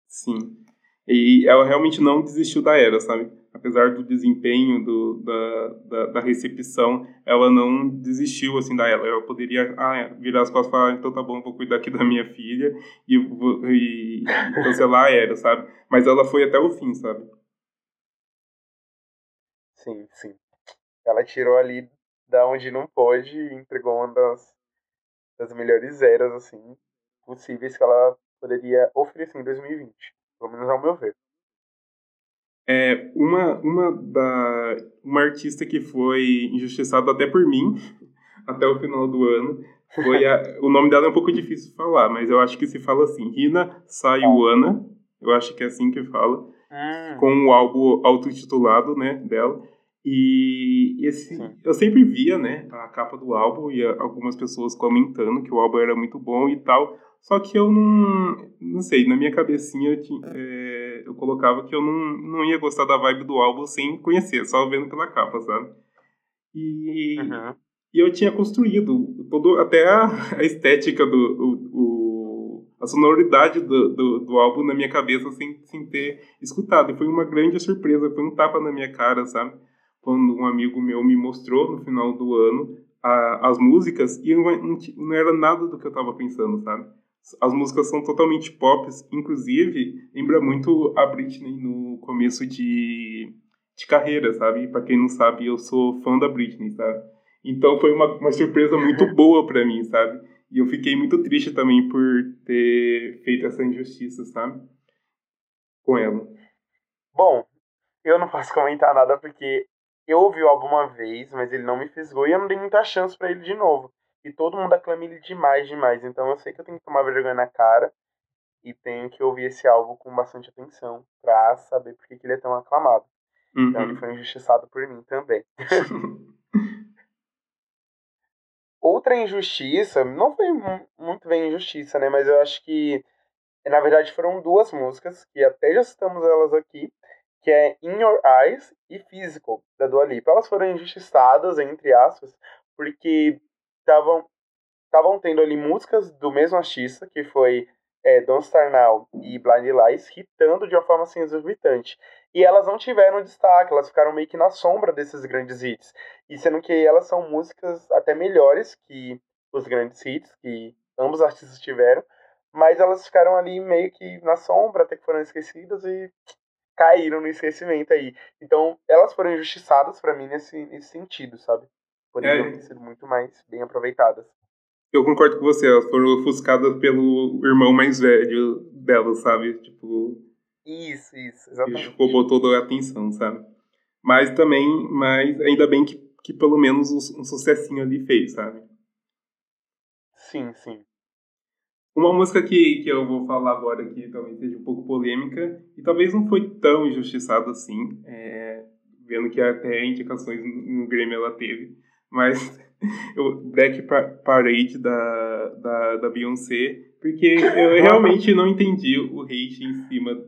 Sim. E ela realmente não desistiu da era, sabe? Apesar do desempenho, do, da, da, da, recepção, ela não desistiu, assim, da era. Ela poderia ah, virar as costas e falar, então tá bom, vou cuidar aqui da minha filha e, e, e cancelar a era, sabe? Mas ela foi até o fim, sabe? Sim, sim. Ela tirou ali da onde não pôde e entregou uma das, das melhores eras, assim, possíveis que ela poderia oferecer em 2020, pelo menos ao meu ver. É, uma, uma, da, uma artista que foi injustiçada até por mim, [laughs] até o final do ano, foi a, o nome dela é um pouco difícil de falar, mas eu acho que se fala assim, Rina Sayuana, eu acho que é assim que fala, Hum, com o álbum autotitulado, né, dela. E esse, eu sempre via, né, a capa do álbum e algumas pessoas comentando que o álbum era muito bom e tal. Só que eu não, não sei, na minha cabecinha eu, tinha, é, eu colocava que eu não, não ia gostar da vibe do álbum sem conhecer, só vendo pela capa, sabe? E, uhum. e eu tinha construído todo, até a, [laughs] a estética do o, o, a sonoridade do, do, do, álbum na minha cabeça sem, sem ter escutado. E foi uma grande surpresa, foi um tapa na minha cara, sabe? Quando um amigo meu me mostrou no final do ano a, as músicas e não, não era nada do que eu estava pensando, sabe? As músicas são totalmente pop, inclusive lembra muito a Britney no começo de, de carreira, sabe? Para quem não sabe, eu sou fã da Britney, sabe? Então foi uma, uma surpresa muito [laughs] boa para mim, sabe? E eu fiquei muito triste também por ter feito essa injustiça, sabe? Com ela. Bom, eu não posso comentar nada porque eu ouvi o álbum uma vez, mas ele não me fisgou e eu não dei muita chance para ele de novo. E todo mundo aclama ele demais, demais. Então eu sei que eu tenho que tomar vergonha na cara e tenho que ouvir esse álbum com bastante atenção pra saber por que, ele é tão aclamado. Uhum. Então ele foi injustiçado por mim também. [laughs] Outra injustiça, não foi muito bem injustiça, né? Mas eu acho que, na verdade, foram duas músicas, que até já citamos elas aqui, que é In Your Eyes e Physical, da Dua Lipa. Elas foram injustiçadas, entre aspas, porque estavam estavam tendo ali músicas do mesmo artista, que foi é, Don't Star Now e Blind Lies, hitando de uma forma assim exorbitante. E elas não tiveram destaque, elas ficaram meio que na sombra desses grandes hits. E sendo que elas são músicas até melhores que os grandes hits, que ambos os artistas tiveram, mas elas ficaram ali meio que na sombra, até que foram esquecidas e caíram no esquecimento aí. Então, elas foram injustiçadas para mim nesse, nesse sentido, sabe? Poderiam é. ter sido muito mais bem aproveitadas. Eu concordo com você, elas foram ofuscadas pelo irmão mais velho delas, sabe? Tipo. Isso, isso, exatamente. Que roubou toda a atenção, sabe? Mas também, mas ainda bem que, que pelo menos um sucessinho ali fez, sabe? Sim, sim. Uma música que, que eu vou falar agora que talvez seja um pouco polêmica e talvez não foi tão injustiçada assim, é, vendo que até indicações no Grammy ela teve, mas o Black Parade da, da, da Beyoncé, porque eu [laughs] realmente não entendi o hate em cima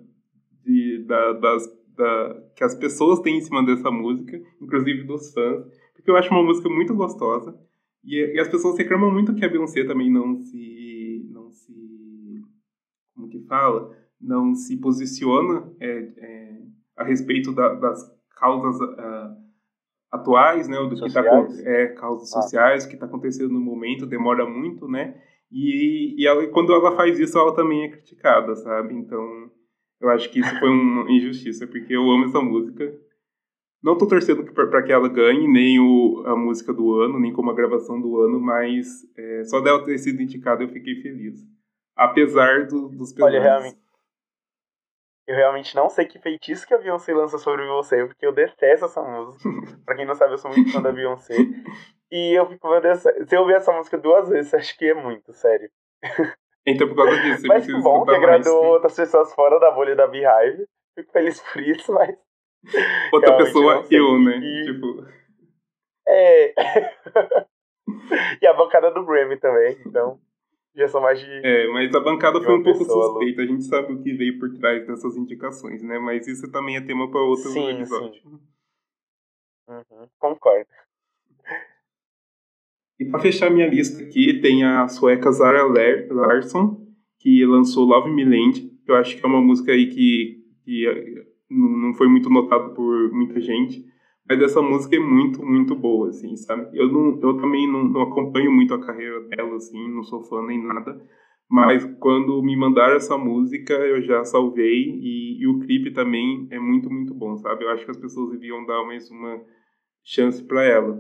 de, da, das, da, que as pessoas têm em cima dessa música, inclusive dos fãs, porque eu acho uma música muito gostosa. E, e as pessoas reclamam muito que a Beyoncé também não se como que fala, não se posiciona é, é, a respeito da, das causas uh, atuais, né, do sociais. que está é, causas ah. sociais, o que está acontecendo no momento, demora muito, né, e, e ela, quando ela faz isso, ela também é criticada, sabe, então eu acho que isso foi uma [laughs] injustiça, porque eu amo essa música, não estou torcendo para que ela ganhe, nem o, a música do ano, nem como a gravação do ano, mas é, só dela ter sido indicada eu fiquei feliz. Apesar do, dos pesares. Olha, realmente. Eu realmente não sei que feitiço que a Beyoncé lança sobre você, porque eu detesto essa música. [laughs] pra quem não sabe, eu sou muito fã da Beyoncé. E eu fico vendo essa... Se eu ouvir essa música duas vezes, acho que é muito, sério. Então, por causa disso, Mas que bom que agradou mais, outras pessoas fora da bolha da Beehive. Fico feliz por isso, mas. [laughs] Outra pessoa, eu, né? E... Tipo. É. [laughs] e a bancada do Grammy também, então já são mais de. É, mas a bancada foi um pouco suspeita. A gente sabe o que veio por trás dessas indicações, né? Mas isso também é tema para outro sim, episódio. Sim. Uhum, concordo. E para fechar minha lista aqui, tem a sueca Zara Larsson, que lançou Love Me Land, que eu acho que é uma música aí que, que eh, não foi muito notada por muita gente. Mas essa música é muito, muito boa, assim, sabe? Eu, não, eu também não, não acompanho muito a carreira dela, assim, não sou fã nem nada. Mas quando me mandaram essa música, eu já salvei. E, e o clipe também é muito, muito bom, sabe? Eu acho que as pessoas deviam dar mais uma chance para ela.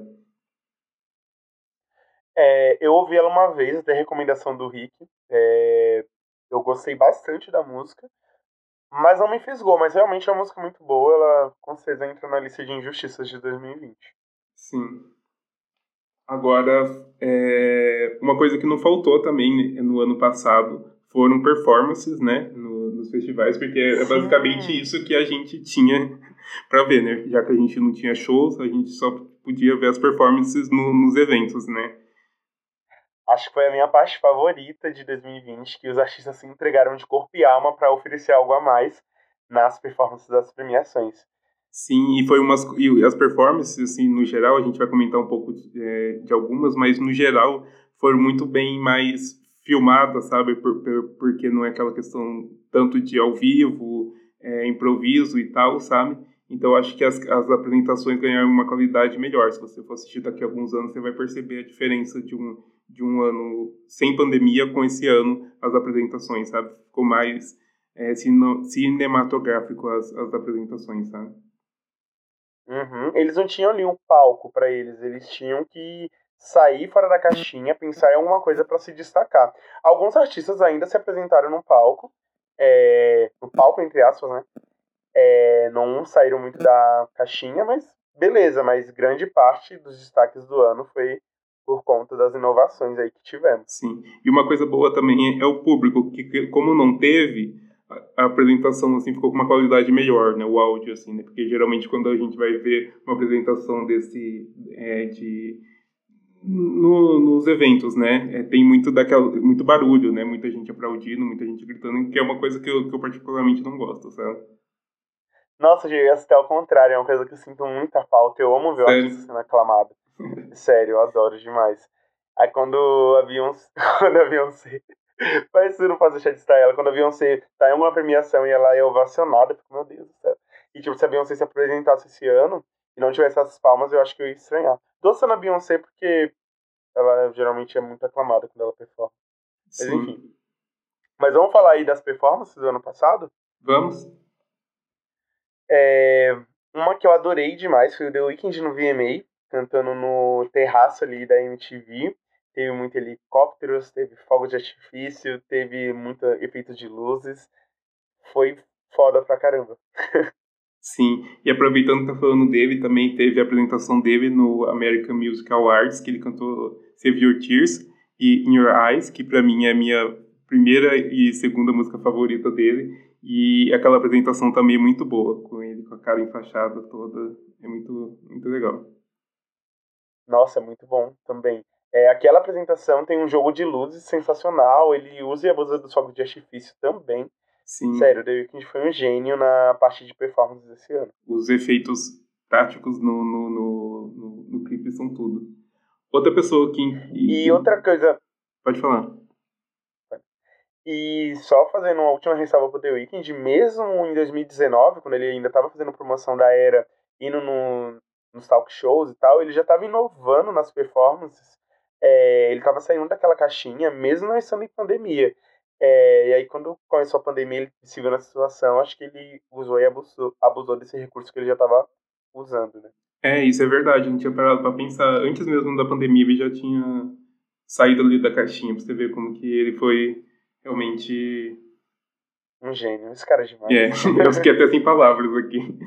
É, eu ouvi ela uma vez, até recomendação do Rick. É, Eu gostei bastante da música, mas não me fisgou. Mas realmente é uma música muito boa, ela com certeza entra na lista de injustiças de 2020. Sim. Agora, é, uma coisa que não faltou também no ano passado foram performances, né, no, nos festivais, porque é basicamente Sim. isso que a gente tinha [laughs] para ver, né? Já que a gente não tinha shows, a gente só podia ver as performances no, nos eventos, né? Acho que foi a minha parte favorita de 2020, que os artistas se entregaram de corpo e alma para oferecer algo a mais nas performances das premiações. Sim, e foi umas e as performances assim no geral a gente vai comentar um pouco de, é, de algumas, mas no geral foram muito bem mais filmadas, sabe? Por, por, porque não é aquela questão tanto de ao vivo, é, improviso e tal, sabe? Então acho que as, as apresentações ganharam uma qualidade melhor. Se você for assistir daqui a alguns anos, você vai perceber a diferença de um, de um ano sem pandemia com esse ano, as apresentações, sabe? Ficou mais é, cinematográfico as, as apresentações, sabe? Uhum. Eles não tinham ali um palco para eles, eles tinham que sair fora da caixinha, pensar em alguma coisa para se destacar. Alguns artistas ainda se apresentaram no palco, é, no palco entre aspas, né? É, não saíram muito da caixinha, mas beleza, mas grande parte dos destaques do ano foi por conta das inovações aí que tivemos. Sim, e uma coisa boa também é o público, que como não teve, a apresentação assim ficou com uma qualidade melhor, né, o áudio assim, né, porque geralmente quando a gente vai ver uma apresentação desse é, de no, nos eventos, né, é, tem muito daquela muito barulho, né, muita gente aplaudindo, muita gente gritando, que é uma coisa que eu, que eu particularmente não gosto, sabe? Nossa, ia até ao contrário, é uma coisa que eu sinto muita falta. Eu amo ver o artista sendo aclamado. Sério, eu adoro demais. Aí quando a Beyoncé, [laughs] quando a Beyoncé mas isso não faz deixar de estar ela. Quando a Beyoncé tá em alguma premiação e ela é ovacionada, eu fico, meu Deus do céu. E tipo, se a Beyoncé se apresentasse esse ano e não tivesse essas palmas, eu acho que eu ia estranhar. Tô na Beyoncé porque ela geralmente é muito aclamada quando ela performa. Mas Sim. enfim. Mas vamos falar aí das performances do ano passado? Vamos. É, uma que eu adorei demais foi o The Weeknd no VMA, cantando no terraço ali da MTV teve muito helicópteros, teve fogo de artifício, teve muito efeito de luzes. Foi foda pra caramba. [laughs] Sim, e aproveitando que tá falando dele, também teve a apresentação dele no American Music Awards, que ele cantou Save Your Tears e In Your Eyes, que para mim é a minha primeira e segunda música favorita dele. E aquela apresentação também é muito boa, com ele com a cara enfaixada toda. É muito, muito legal. Nossa, é muito bom também. É, aquela apresentação tem um jogo de luzes sensacional, ele usa e abusa dos fogos de artifício também. Sim. Sério, o The Weeknd foi um gênio na parte de performance desse ano. Os efeitos práticos no, no, no, no, no clipe são tudo. Outra pessoa que... E, e outra coisa... Pode falar. E só fazendo uma última ressalva pro The Weeknd, mesmo em 2019, quando ele ainda estava fazendo promoção da Era, indo no, nos talk shows e tal, ele já estava inovando nas performances é, ele estava saindo daquela caixinha, mesmo não estando em pandemia. É, e aí, quando começou a pandemia, ele se viu nessa situação, acho que ele usou e abusou, abusou desse recurso que ele já estava usando, né? É, isso é verdade. Gente tinha parado para pensar, antes mesmo da pandemia, ele já tinha saído ali da caixinha, pra você ver como que ele foi realmente... Um gênio, esse cara é demais. É, [laughs] eu fiquei até sem palavras aqui.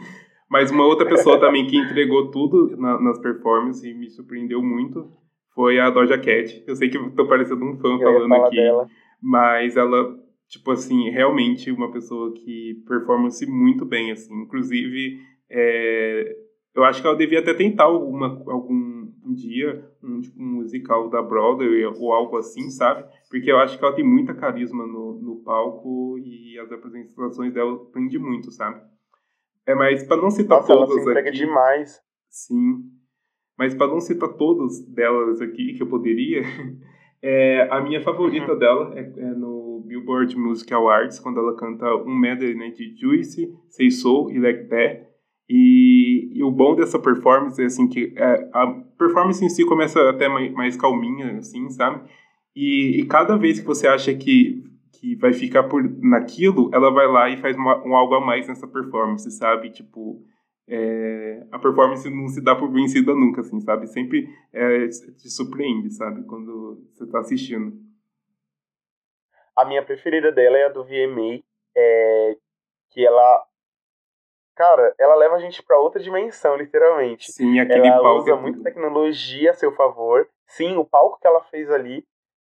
Mas uma outra pessoa também que entregou tudo na, nas performances e me surpreendeu muito foi a Doja Cat. Eu sei que tô parecendo um fã eu falando aqui, dela. mas ela, tipo assim, realmente uma pessoa que performance muito bem, assim. Inclusive, é, eu acho que ela devia até tentar alguma, algum um dia um, tipo, um musical da Broadway ou algo assim, sabe? Porque eu acho que ela tem muita carisma no, no palco e as apresentações dela prende muito, sabe? É, mas para não citar Nossa, todas ela se entrega aqui, demais. Sim. Mas para não citar todas delas aqui que eu poderia, [laughs] é, a minha favorita uhum. dela é, é, no Billboard Music Awards, quando ela canta um medley né, de Juicy, Say Soul e Like That. E, e, o bom dessa performance é assim que é, a performance em si começa até mais, mais calminha, assim, sabe? E, e, cada vez que você acha que, que vai ficar por naquilo, ela vai lá e faz uma, um algo a mais nessa performance, sabe? Tipo, é, a performance não se dá por vencida nunca, assim, sabe? Sempre é, te surpreende, sabe? Quando você está assistindo. a minha preferida dela é a do VMA, é, que ela cara, ela leva a gente para outra dimensão, literalmente. Sim, aquele ela palco. usa é muita tudo. tecnologia a seu favor. Sim, o palco que ela fez ali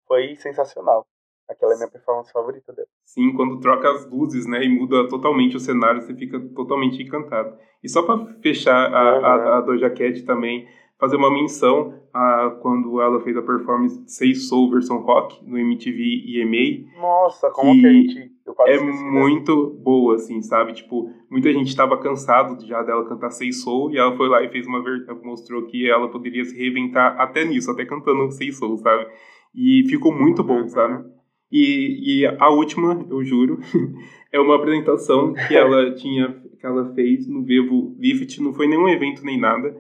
foi sensacional. Aquela é minha performance favorita dela. Sim, quando troca as luzes, né, e muda totalmente o cenário, você fica totalmente encantado. E só para fechar a, Uhum. a, a Doja Cat também, fazer uma menção a quando ela fez a performance Say Soul versão rock no MTV EMA, Nossa, como Que que a gente. É esqueci, né? muito boa, assim, sabe? Tipo, muita gente estava cansado já dela cantar Say Soul e ela foi lá e fez uma ver... mostrou que ela poderia se reinventar até nisso, até cantando Say Soul, sabe? E ficou muito bom, Uhum. sabe? E, e a última, eu juro, [laughs] é uma apresentação que ela [laughs] tinha, que ela fez no Vivo Lift, não foi nenhum evento nem nada,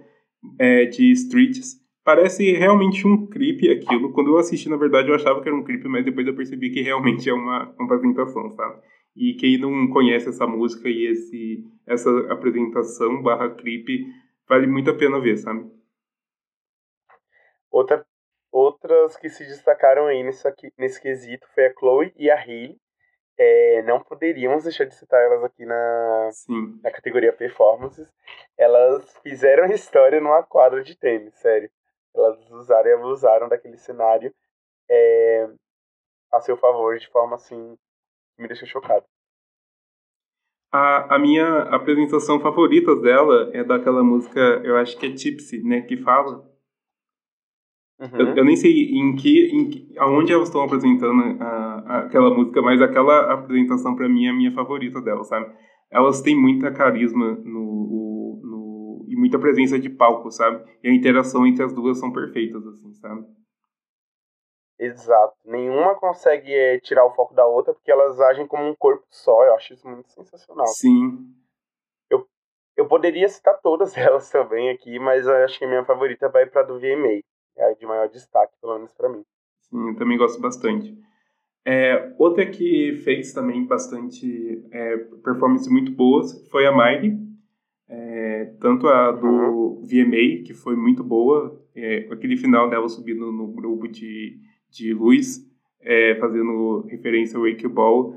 é, de streets. Parece realmente um clipe aquilo. Quando eu assisti, na verdade, eu achava que era um clipe, mas depois eu percebi que realmente é uma, uma apresentação, sabe? E quem não conhece essa música e esse, essa apresentação barra clipe, vale muito a pena ver, sabe? Outra, outras que se destacaram aí nesse, aqui, nesse quesito foi a Chloe e a Hailey. É, não poderíamos deixar de citar elas aqui na, Sim. na categoria performances. Elas fizeram [laughs] história numa quadra de tênis, sério. Elas usaram e abusaram daquele cenário é, a seu favor de forma assim que me deixou chocado. A, a minha apresentação favorita dela é daquela música, eu acho que é Tipsy, né? Que fala. Uhum. Eu, eu nem sei em que, em aonde elas estão apresentando a, a- aquela música, mas aquela apresentação pra mim é a minha favorita delas, sabe? Elas têm muita carisma no, no e muita presença de palco, sabe? E a interação entre as duas são perfeitas, assim, sabe? Exato. Nenhuma consegue é, tirar o foco da outra porque elas agem como um corpo só. Eu acho isso muito sensacional. Sim, Eu poderia citar todas [laughs] elas também aqui, mas eu acho que a minha favorita vai pra do VMA. É a de maior destaque, pelo menos pra mim. sim, eu também gosto bastante. É, outra que fez também bastante é, performance muito boas foi a Miley. É, tanto a do VMA, que foi muito boa, é, aquele final dela subindo no grupo de, de luz, é, fazendo referência ao Wake Ball,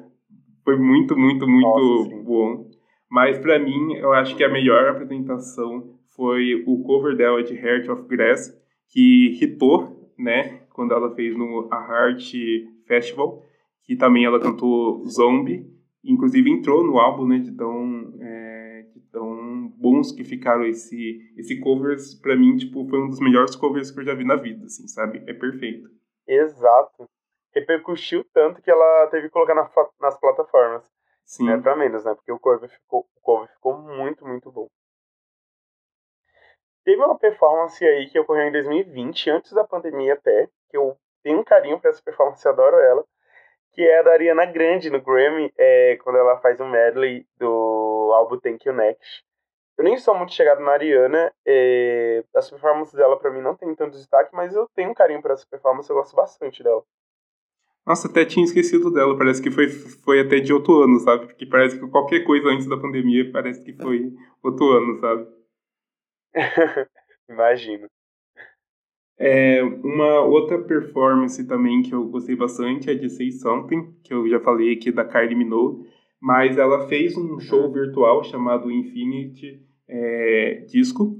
foi muito, muito, muito Nossa, bom. Mas pra mim, eu acho que a melhor apresentação foi o cover dela de Heart of Grass, que hitou, né, quando ela fez no A Heart Festival, que também ela cantou Zombie, inclusive entrou no álbum, né, de tão, é, de tão bons que ficaram esse, esse covers, pra mim, tipo, foi um dos melhores covers que eu já vi na vida, assim, sabe? É perfeito. Exato. Repercutiu tanto que ela teve que colocar na nas plataformas. Sim, Né, pra menos, né? Porque o cover ficou, o cover ficou muito, muito bom. Teve uma performance aí que ocorreu em 2020, antes da pandemia até, que eu tenho um carinho pra essa performance, adoro ela, que é a da Ariana Grande no Grammy, é, quando ela faz um medley do álbum Thank You Next. Eu nem sou muito chegado na Ariana, é, as performances dela pra mim não tem tanto destaque, mas eu tenho um carinho por essa performance, eu gosto bastante dela. Nossa, até tinha esquecido dela. Parece que foi, foi até de outro ano, sabe? Porque parece que qualquer coisa antes da pandemia parece que foi outro ano, sabe? [laughs] Imagino. É, uma outra performance também que eu gostei bastante é de Say Something, que eu já falei aqui da Kylie Minogue. Mas ela fez um show virtual chamado Infinity é, Disco.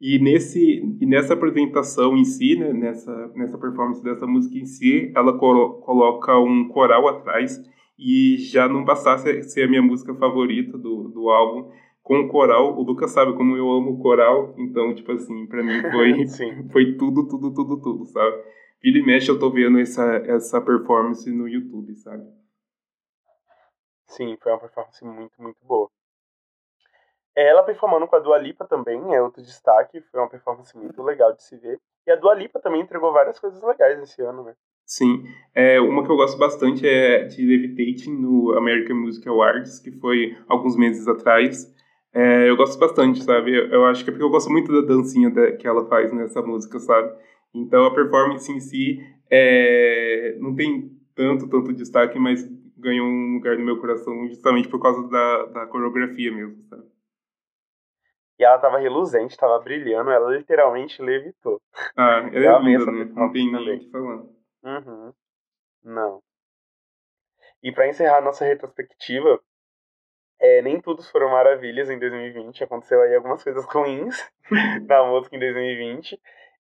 E, nesse, e nessa apresentação em si, né, nessa, nessa performance dessa música em si, ela colo- coloca um coral atrás. E já não bastasse ser a minha música favorita do, do álbum, com o coral, o Lucas sabe como eu amo coral, então, tipo assim, pra mim foi, [laughs] foi tudo, tudo, tudo, tudo, sabe? Vira e mexe eu tô vendo essa, essa performance no YouTube, sabe? Sim, foi uma performance muito, muito boa. Ela performando com a Dua Lipa também é outro destaque, foi uma performance muito legal de se ver. E a Dua Lipa também entregou várias coisas legais esse ano, né? Sim. É, uma que eu gosto bastante é de Levitating no American Music Awards, que foi alguns meses atrás. É, eu gosto bastante, sabe? Eu, eu acho que é porque eu gosto muito da dancinha da- que ela faz nessa música, sabe? Então a performance em si é, não tem tanto, tanto destaque, mas ganhou um lugar no meu coração justamente por causa da, da coreografia mesmo, sabe? E ela tava reluzente, tava brilhando, ela literalmente levitou. Ah, [laughs] ela é amei linda, né? Não tem nem também. o que falar. Uhum. Não. E para encerrar nossa retrospectiva, é, nem todos foram maravilhas em 2020. Aconteceu aí algumas coisas ruins [laughs] na música em 2020.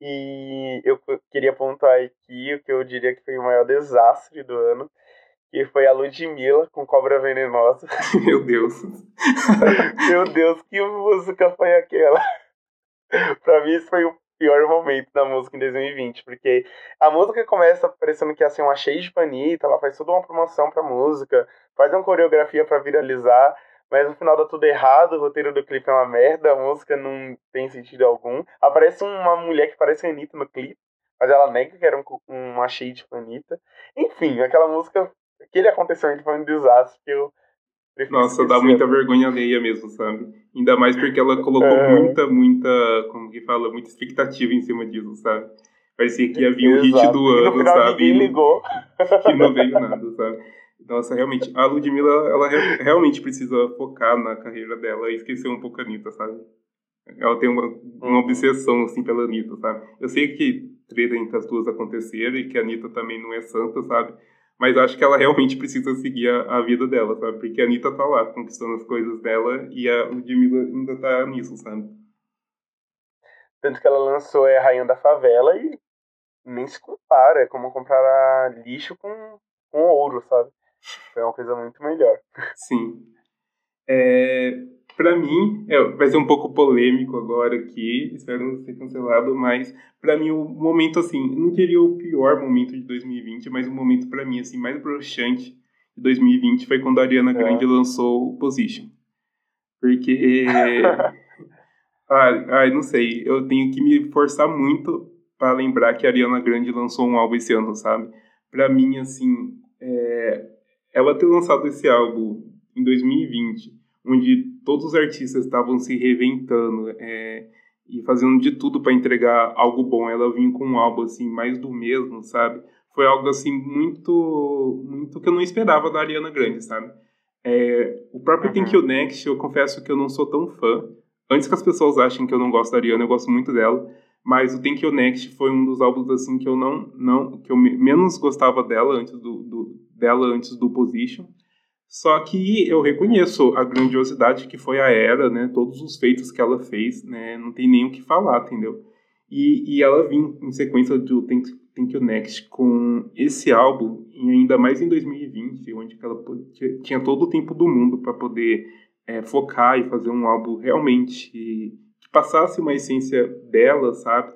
E eu queria apontar aqui o que eu diria que foi o maior desastre do ano, que foi a Ludmilla com Cobra Venenosa. [laughs] Meu Deus. Meu Deus, que música foi aquela? [laughs] pra mim, isso foi o pior momento da música em 2020, porque a música começa parecendo que ia ser uma cheia de panita, ela faz toda uma promoção pra música, faz uma coreografia para viralizar, mas no final dá tudo errado, o roteiro do clipe é uma merda, a música não tem sentido algum. Aparece uma mulher que parece a Anitta no clipe, mas ela nega que era um, uma cheia de Anitta. Enfim, aquela música, aquele acontecimento foi um desastre que eu nossa, dá muita vergonha alheia mesmo, sabe? Ainda mais porque ela colocou é. muita, muita, como que fala, muita expectativa em cima disso, sabe? Parecia que ia vir o hit do ano, e no final sabe? Ninguém ligou. E não veio nada, sabe? Nossa, realmente, a Ludmilla, ela realmente precisa focar na carreira dela e esquecer um pouco a Anitta, sabe? Ela tem uma, uma obsessão, assim, pela Anitta, sabe? Eu sei que treta entre as duas aconteceram e que a Anitta também não é santa, sabe? Mas acho que ela realmente precisa seguir a, a, vida dela, sabe? Porque a Anitta tá lá conquistando as coisas dela e a Ludmilla ainda tá nisso, sabe? Tanto que ela lançou é a Rainha da Favela e nem se compara. É como comprar lixo com, com ouro, sabe? Foi uma coisa muito melhor. Sim. É, para mim, é, vai ser um pouco polêmico agora aqui, espero não ser cancelado, mas para mim o momento assim, não diria o pior momento de 2020, mas o momento para mim assim mais broxante de 2020 foi quando a Ariana é. Grande é. lançou o Position. Porque [laughs] ai, ai, não sei, eu tenho que me forçar muito para lembrar que a Ariana Grande lançou um álbum esse ano, sabe? Para mim assim, é, ela ter lançado esse álbum em 2020 onde todos os artistas estavam se reinventando é, e fazendo de tudo para entregar algo bom. Ela vinha com um álbum assim mais do mesmo, sabe? Foi algo assim muito, muito que eu não esperava da Ariana Grande, sabe? É, o próprio uhum. Thank You Next, eu confesso que eu não sou tão fã. Antes que as pessoas achem que eu não gosto da Ariana, eu gosto muito dela. Mas o Thank You Next foi um dos álbuns assim que eu não, não que eu menos gostava dela antes do, do dela antes do Position. Só que eu reconheço a grandiosidade que foi a era, né? Todos os feitos que ela fez, né? Não tem nem o que falar, entendeu? E, e ela vinha em sequência do Thank, Thank You Next com esse álbum, e ainda mais em 2020, onde ela tinha todo o tempo do mundo para poder é, focar e fazer um álbum realmente que passasse uma essência dela, sabe?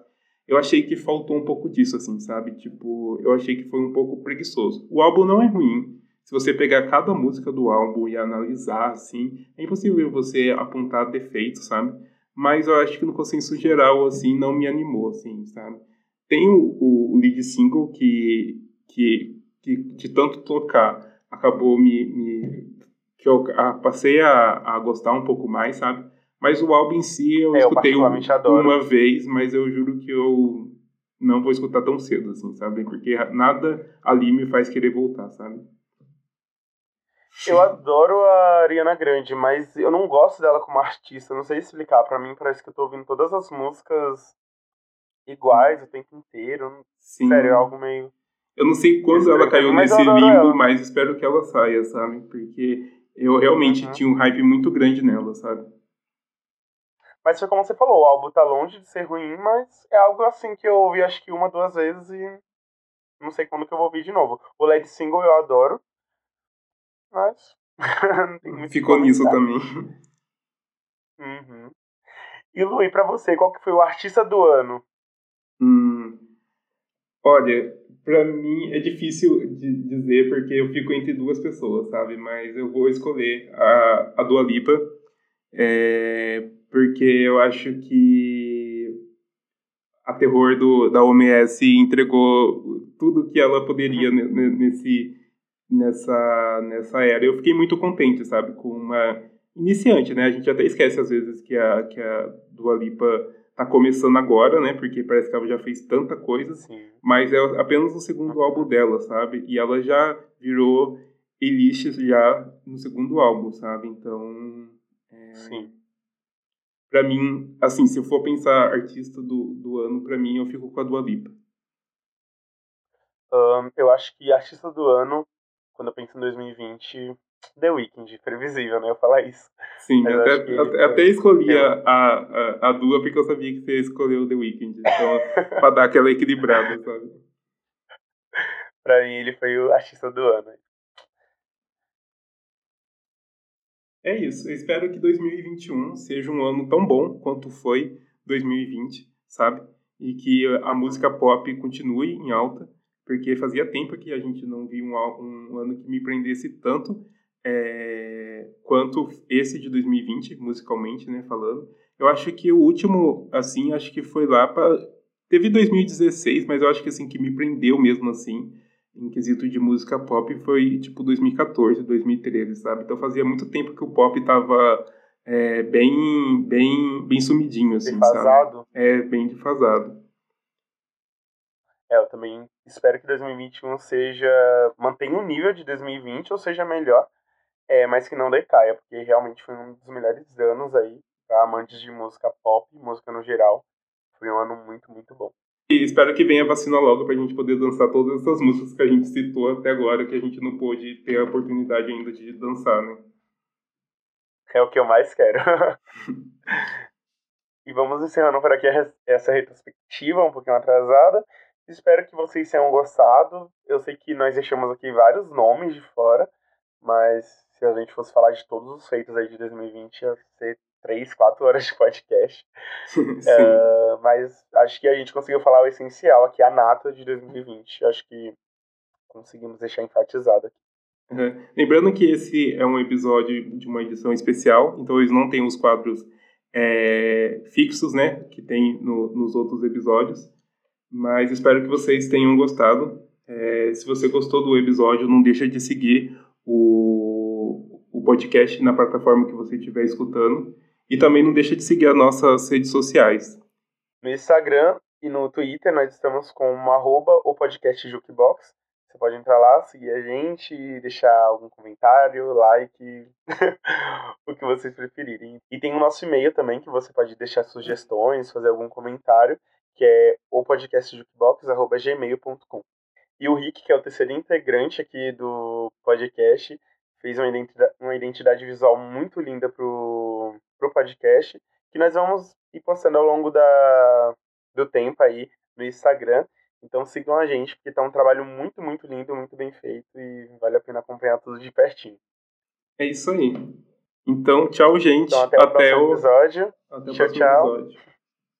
Eu achei que faltou um pouco disso, assim, sabe? Tipo, eu achei que foi um pouco preguiçoso. O álbum não é ruim, se você pegar cada música do álbum e analisar, assim, é impossível você apontar defeitos, sabe? Mas eu acho que no consenso geral, assim, não me animou, assim, sabe? Tem o, o, lead single que, que, que, de tanto tocar, acabou me... me que eu a, passei a, a gostar um pouco mais, sabe? Mas o álbum em si eu é, escutei eu uma vez, mas eu juro que eu não vou escutar tão cedo, assim, sabe? Porque nada ali me faz querer voltar, sabe? Eu adoro a Ariana Grande, mas eu não gosto dela como artista. Não sei explicar. Para mim, parece que eu tô ouvindo todas as músicas iguais o tempo inteiro. Sim. Sério, é algo meio. Eu não sei quando ela caiu nesse limbo, ela. mas espero que ela saia, sabe? Porque eu realmente uhum. tinha um hype muito grande nela, sabe? Mas foi como você falou, o álbum tá longe de ser ruim, mas é algo assim que eu ouvi acho que uma, duas vezes e não sei quando que eu vou ouvir de novo. O Led Single eu adoro, mas. [laughs] Ficou nisso também. Uhum. E Luí, pra você, qual que foi o artista do ano? Hum, olha, pra mim é difícil de dizer porque eu fico entre duas pessoas, sabe? Mas eu vou escolher a, a Dua Lipa, é, porque eu acho que a Terror do, da OMS entregou tudo que ela poderia uhum. nesse nessa, nessa era. Eu fiquei muito contente, sabe, com uma iniciante, né? A gente até esquece às vezes que a, que a Dua Lipa tá começando agora, né? Porque parece que ela já fez tanta coisa, Sim. mas é apenas o segundo álbum dela, sabe? E ela já virou Elixir já no segundo álbum, sabe? Então, é... Sim. Pra mim, assim, se eu for pensar artista do, do ano, pra mim eu fico com a Dua Lipa. Um, eu acho que artista do ano quando eu penso em 2020, The Weeknd, previsível, né? Eu falar isso. Sim, Mas até, até, até escolhi a, a, a Dua porque eu sabia que você escolheu The Weeknd. Então, [laughs] pra dar aquela equilibrada, sabe? pra mim, ele foi o artista do ano. É isso. Eu espero que 2021 seja um ano tão bom quanto foi 2020, sabe? E que a música pop continue em alta, porque fazia tempo que a gente não via um, um ano que me prendesse tanto é, quanto esse de 2020, musicalmente, né, falando. Eu acho que o último, assim, acho que foi lá para teve 2016, mas eu acho que assim que me prendeu mesmo assim em quesito de música pop foi tipo 2014, 2013, sabe? Então fazia muito tempo que o pop tava é, bem, bem, bem sumidinho, assim, defasado. sabe? É, bem defasado. É, eu também espero que 2021 seja mantenha o nível de 2020 ou seja melhor, é, mas que não decaia, porque realmente foi um dos melhores anos aí para amantes de música pop, música no geral. Foi um ano muito, muito bom. E espero que venha a vacina logo para a gente poder dançar todas essas músicas que a gente citou até agora, que a gente não pôde ter a oportunidade ainda de dançar, né? É o que eu mais quero. [laughs] e vamos encerrando por aqui essa retrospectiva, um pouquinho atrasada. Espero que vocês tenham gostado. Eu sei que nós deixamos aqui vários nomes de fora, mas se a gente fosse falar de todos os feitos aí de 2020, ia ser três, quatro horas de podcast. [laughs] uh, mas acho que a gente conseguiu falar o essencial aqui, a nata de 2020. Acho que conseguimos deixar enfatizado aqui. Uhum. Lembrando que esse é um episódio de uma edição especial, então eles não têm os quadros é, fixos, né, que tem no, nos outros episódios. Mas espero que vocês tenham gostado. É, se você gostou do episódio, não deixa de seguir o, o podcast na plataforma que você estiver escutando. E também não deixa de seguir as nossas redes sociais. No Instagram e no Twitter nós estamos com uma arroba o podcast Jukebox. Você pode entrar lá, seguir a gente, deixar algum comentário, like, [laughs] o que vocês preferirem. E tem o nosso e-mail também, que você pode deixar sugestões, fazer algum comentário, que é o podcastjukebox.gmail.com. E o Rick, que é o terceiro integrante aqui do podcast, fez uma identidade, uma identidade visual muito linda pro, pro podcast, que nós vamos ir postando ao longo da, do tempo aí no Instagram. Então sigam a gente, porque tá um trabalho muito, muito lindo, muito bem feito e vale a pena acompanhar tudo de pertinho. É isso aí. Então, tchau, gente. Então, até o até próximo o... episódio. Até o tchau, próximo tchau. episódio.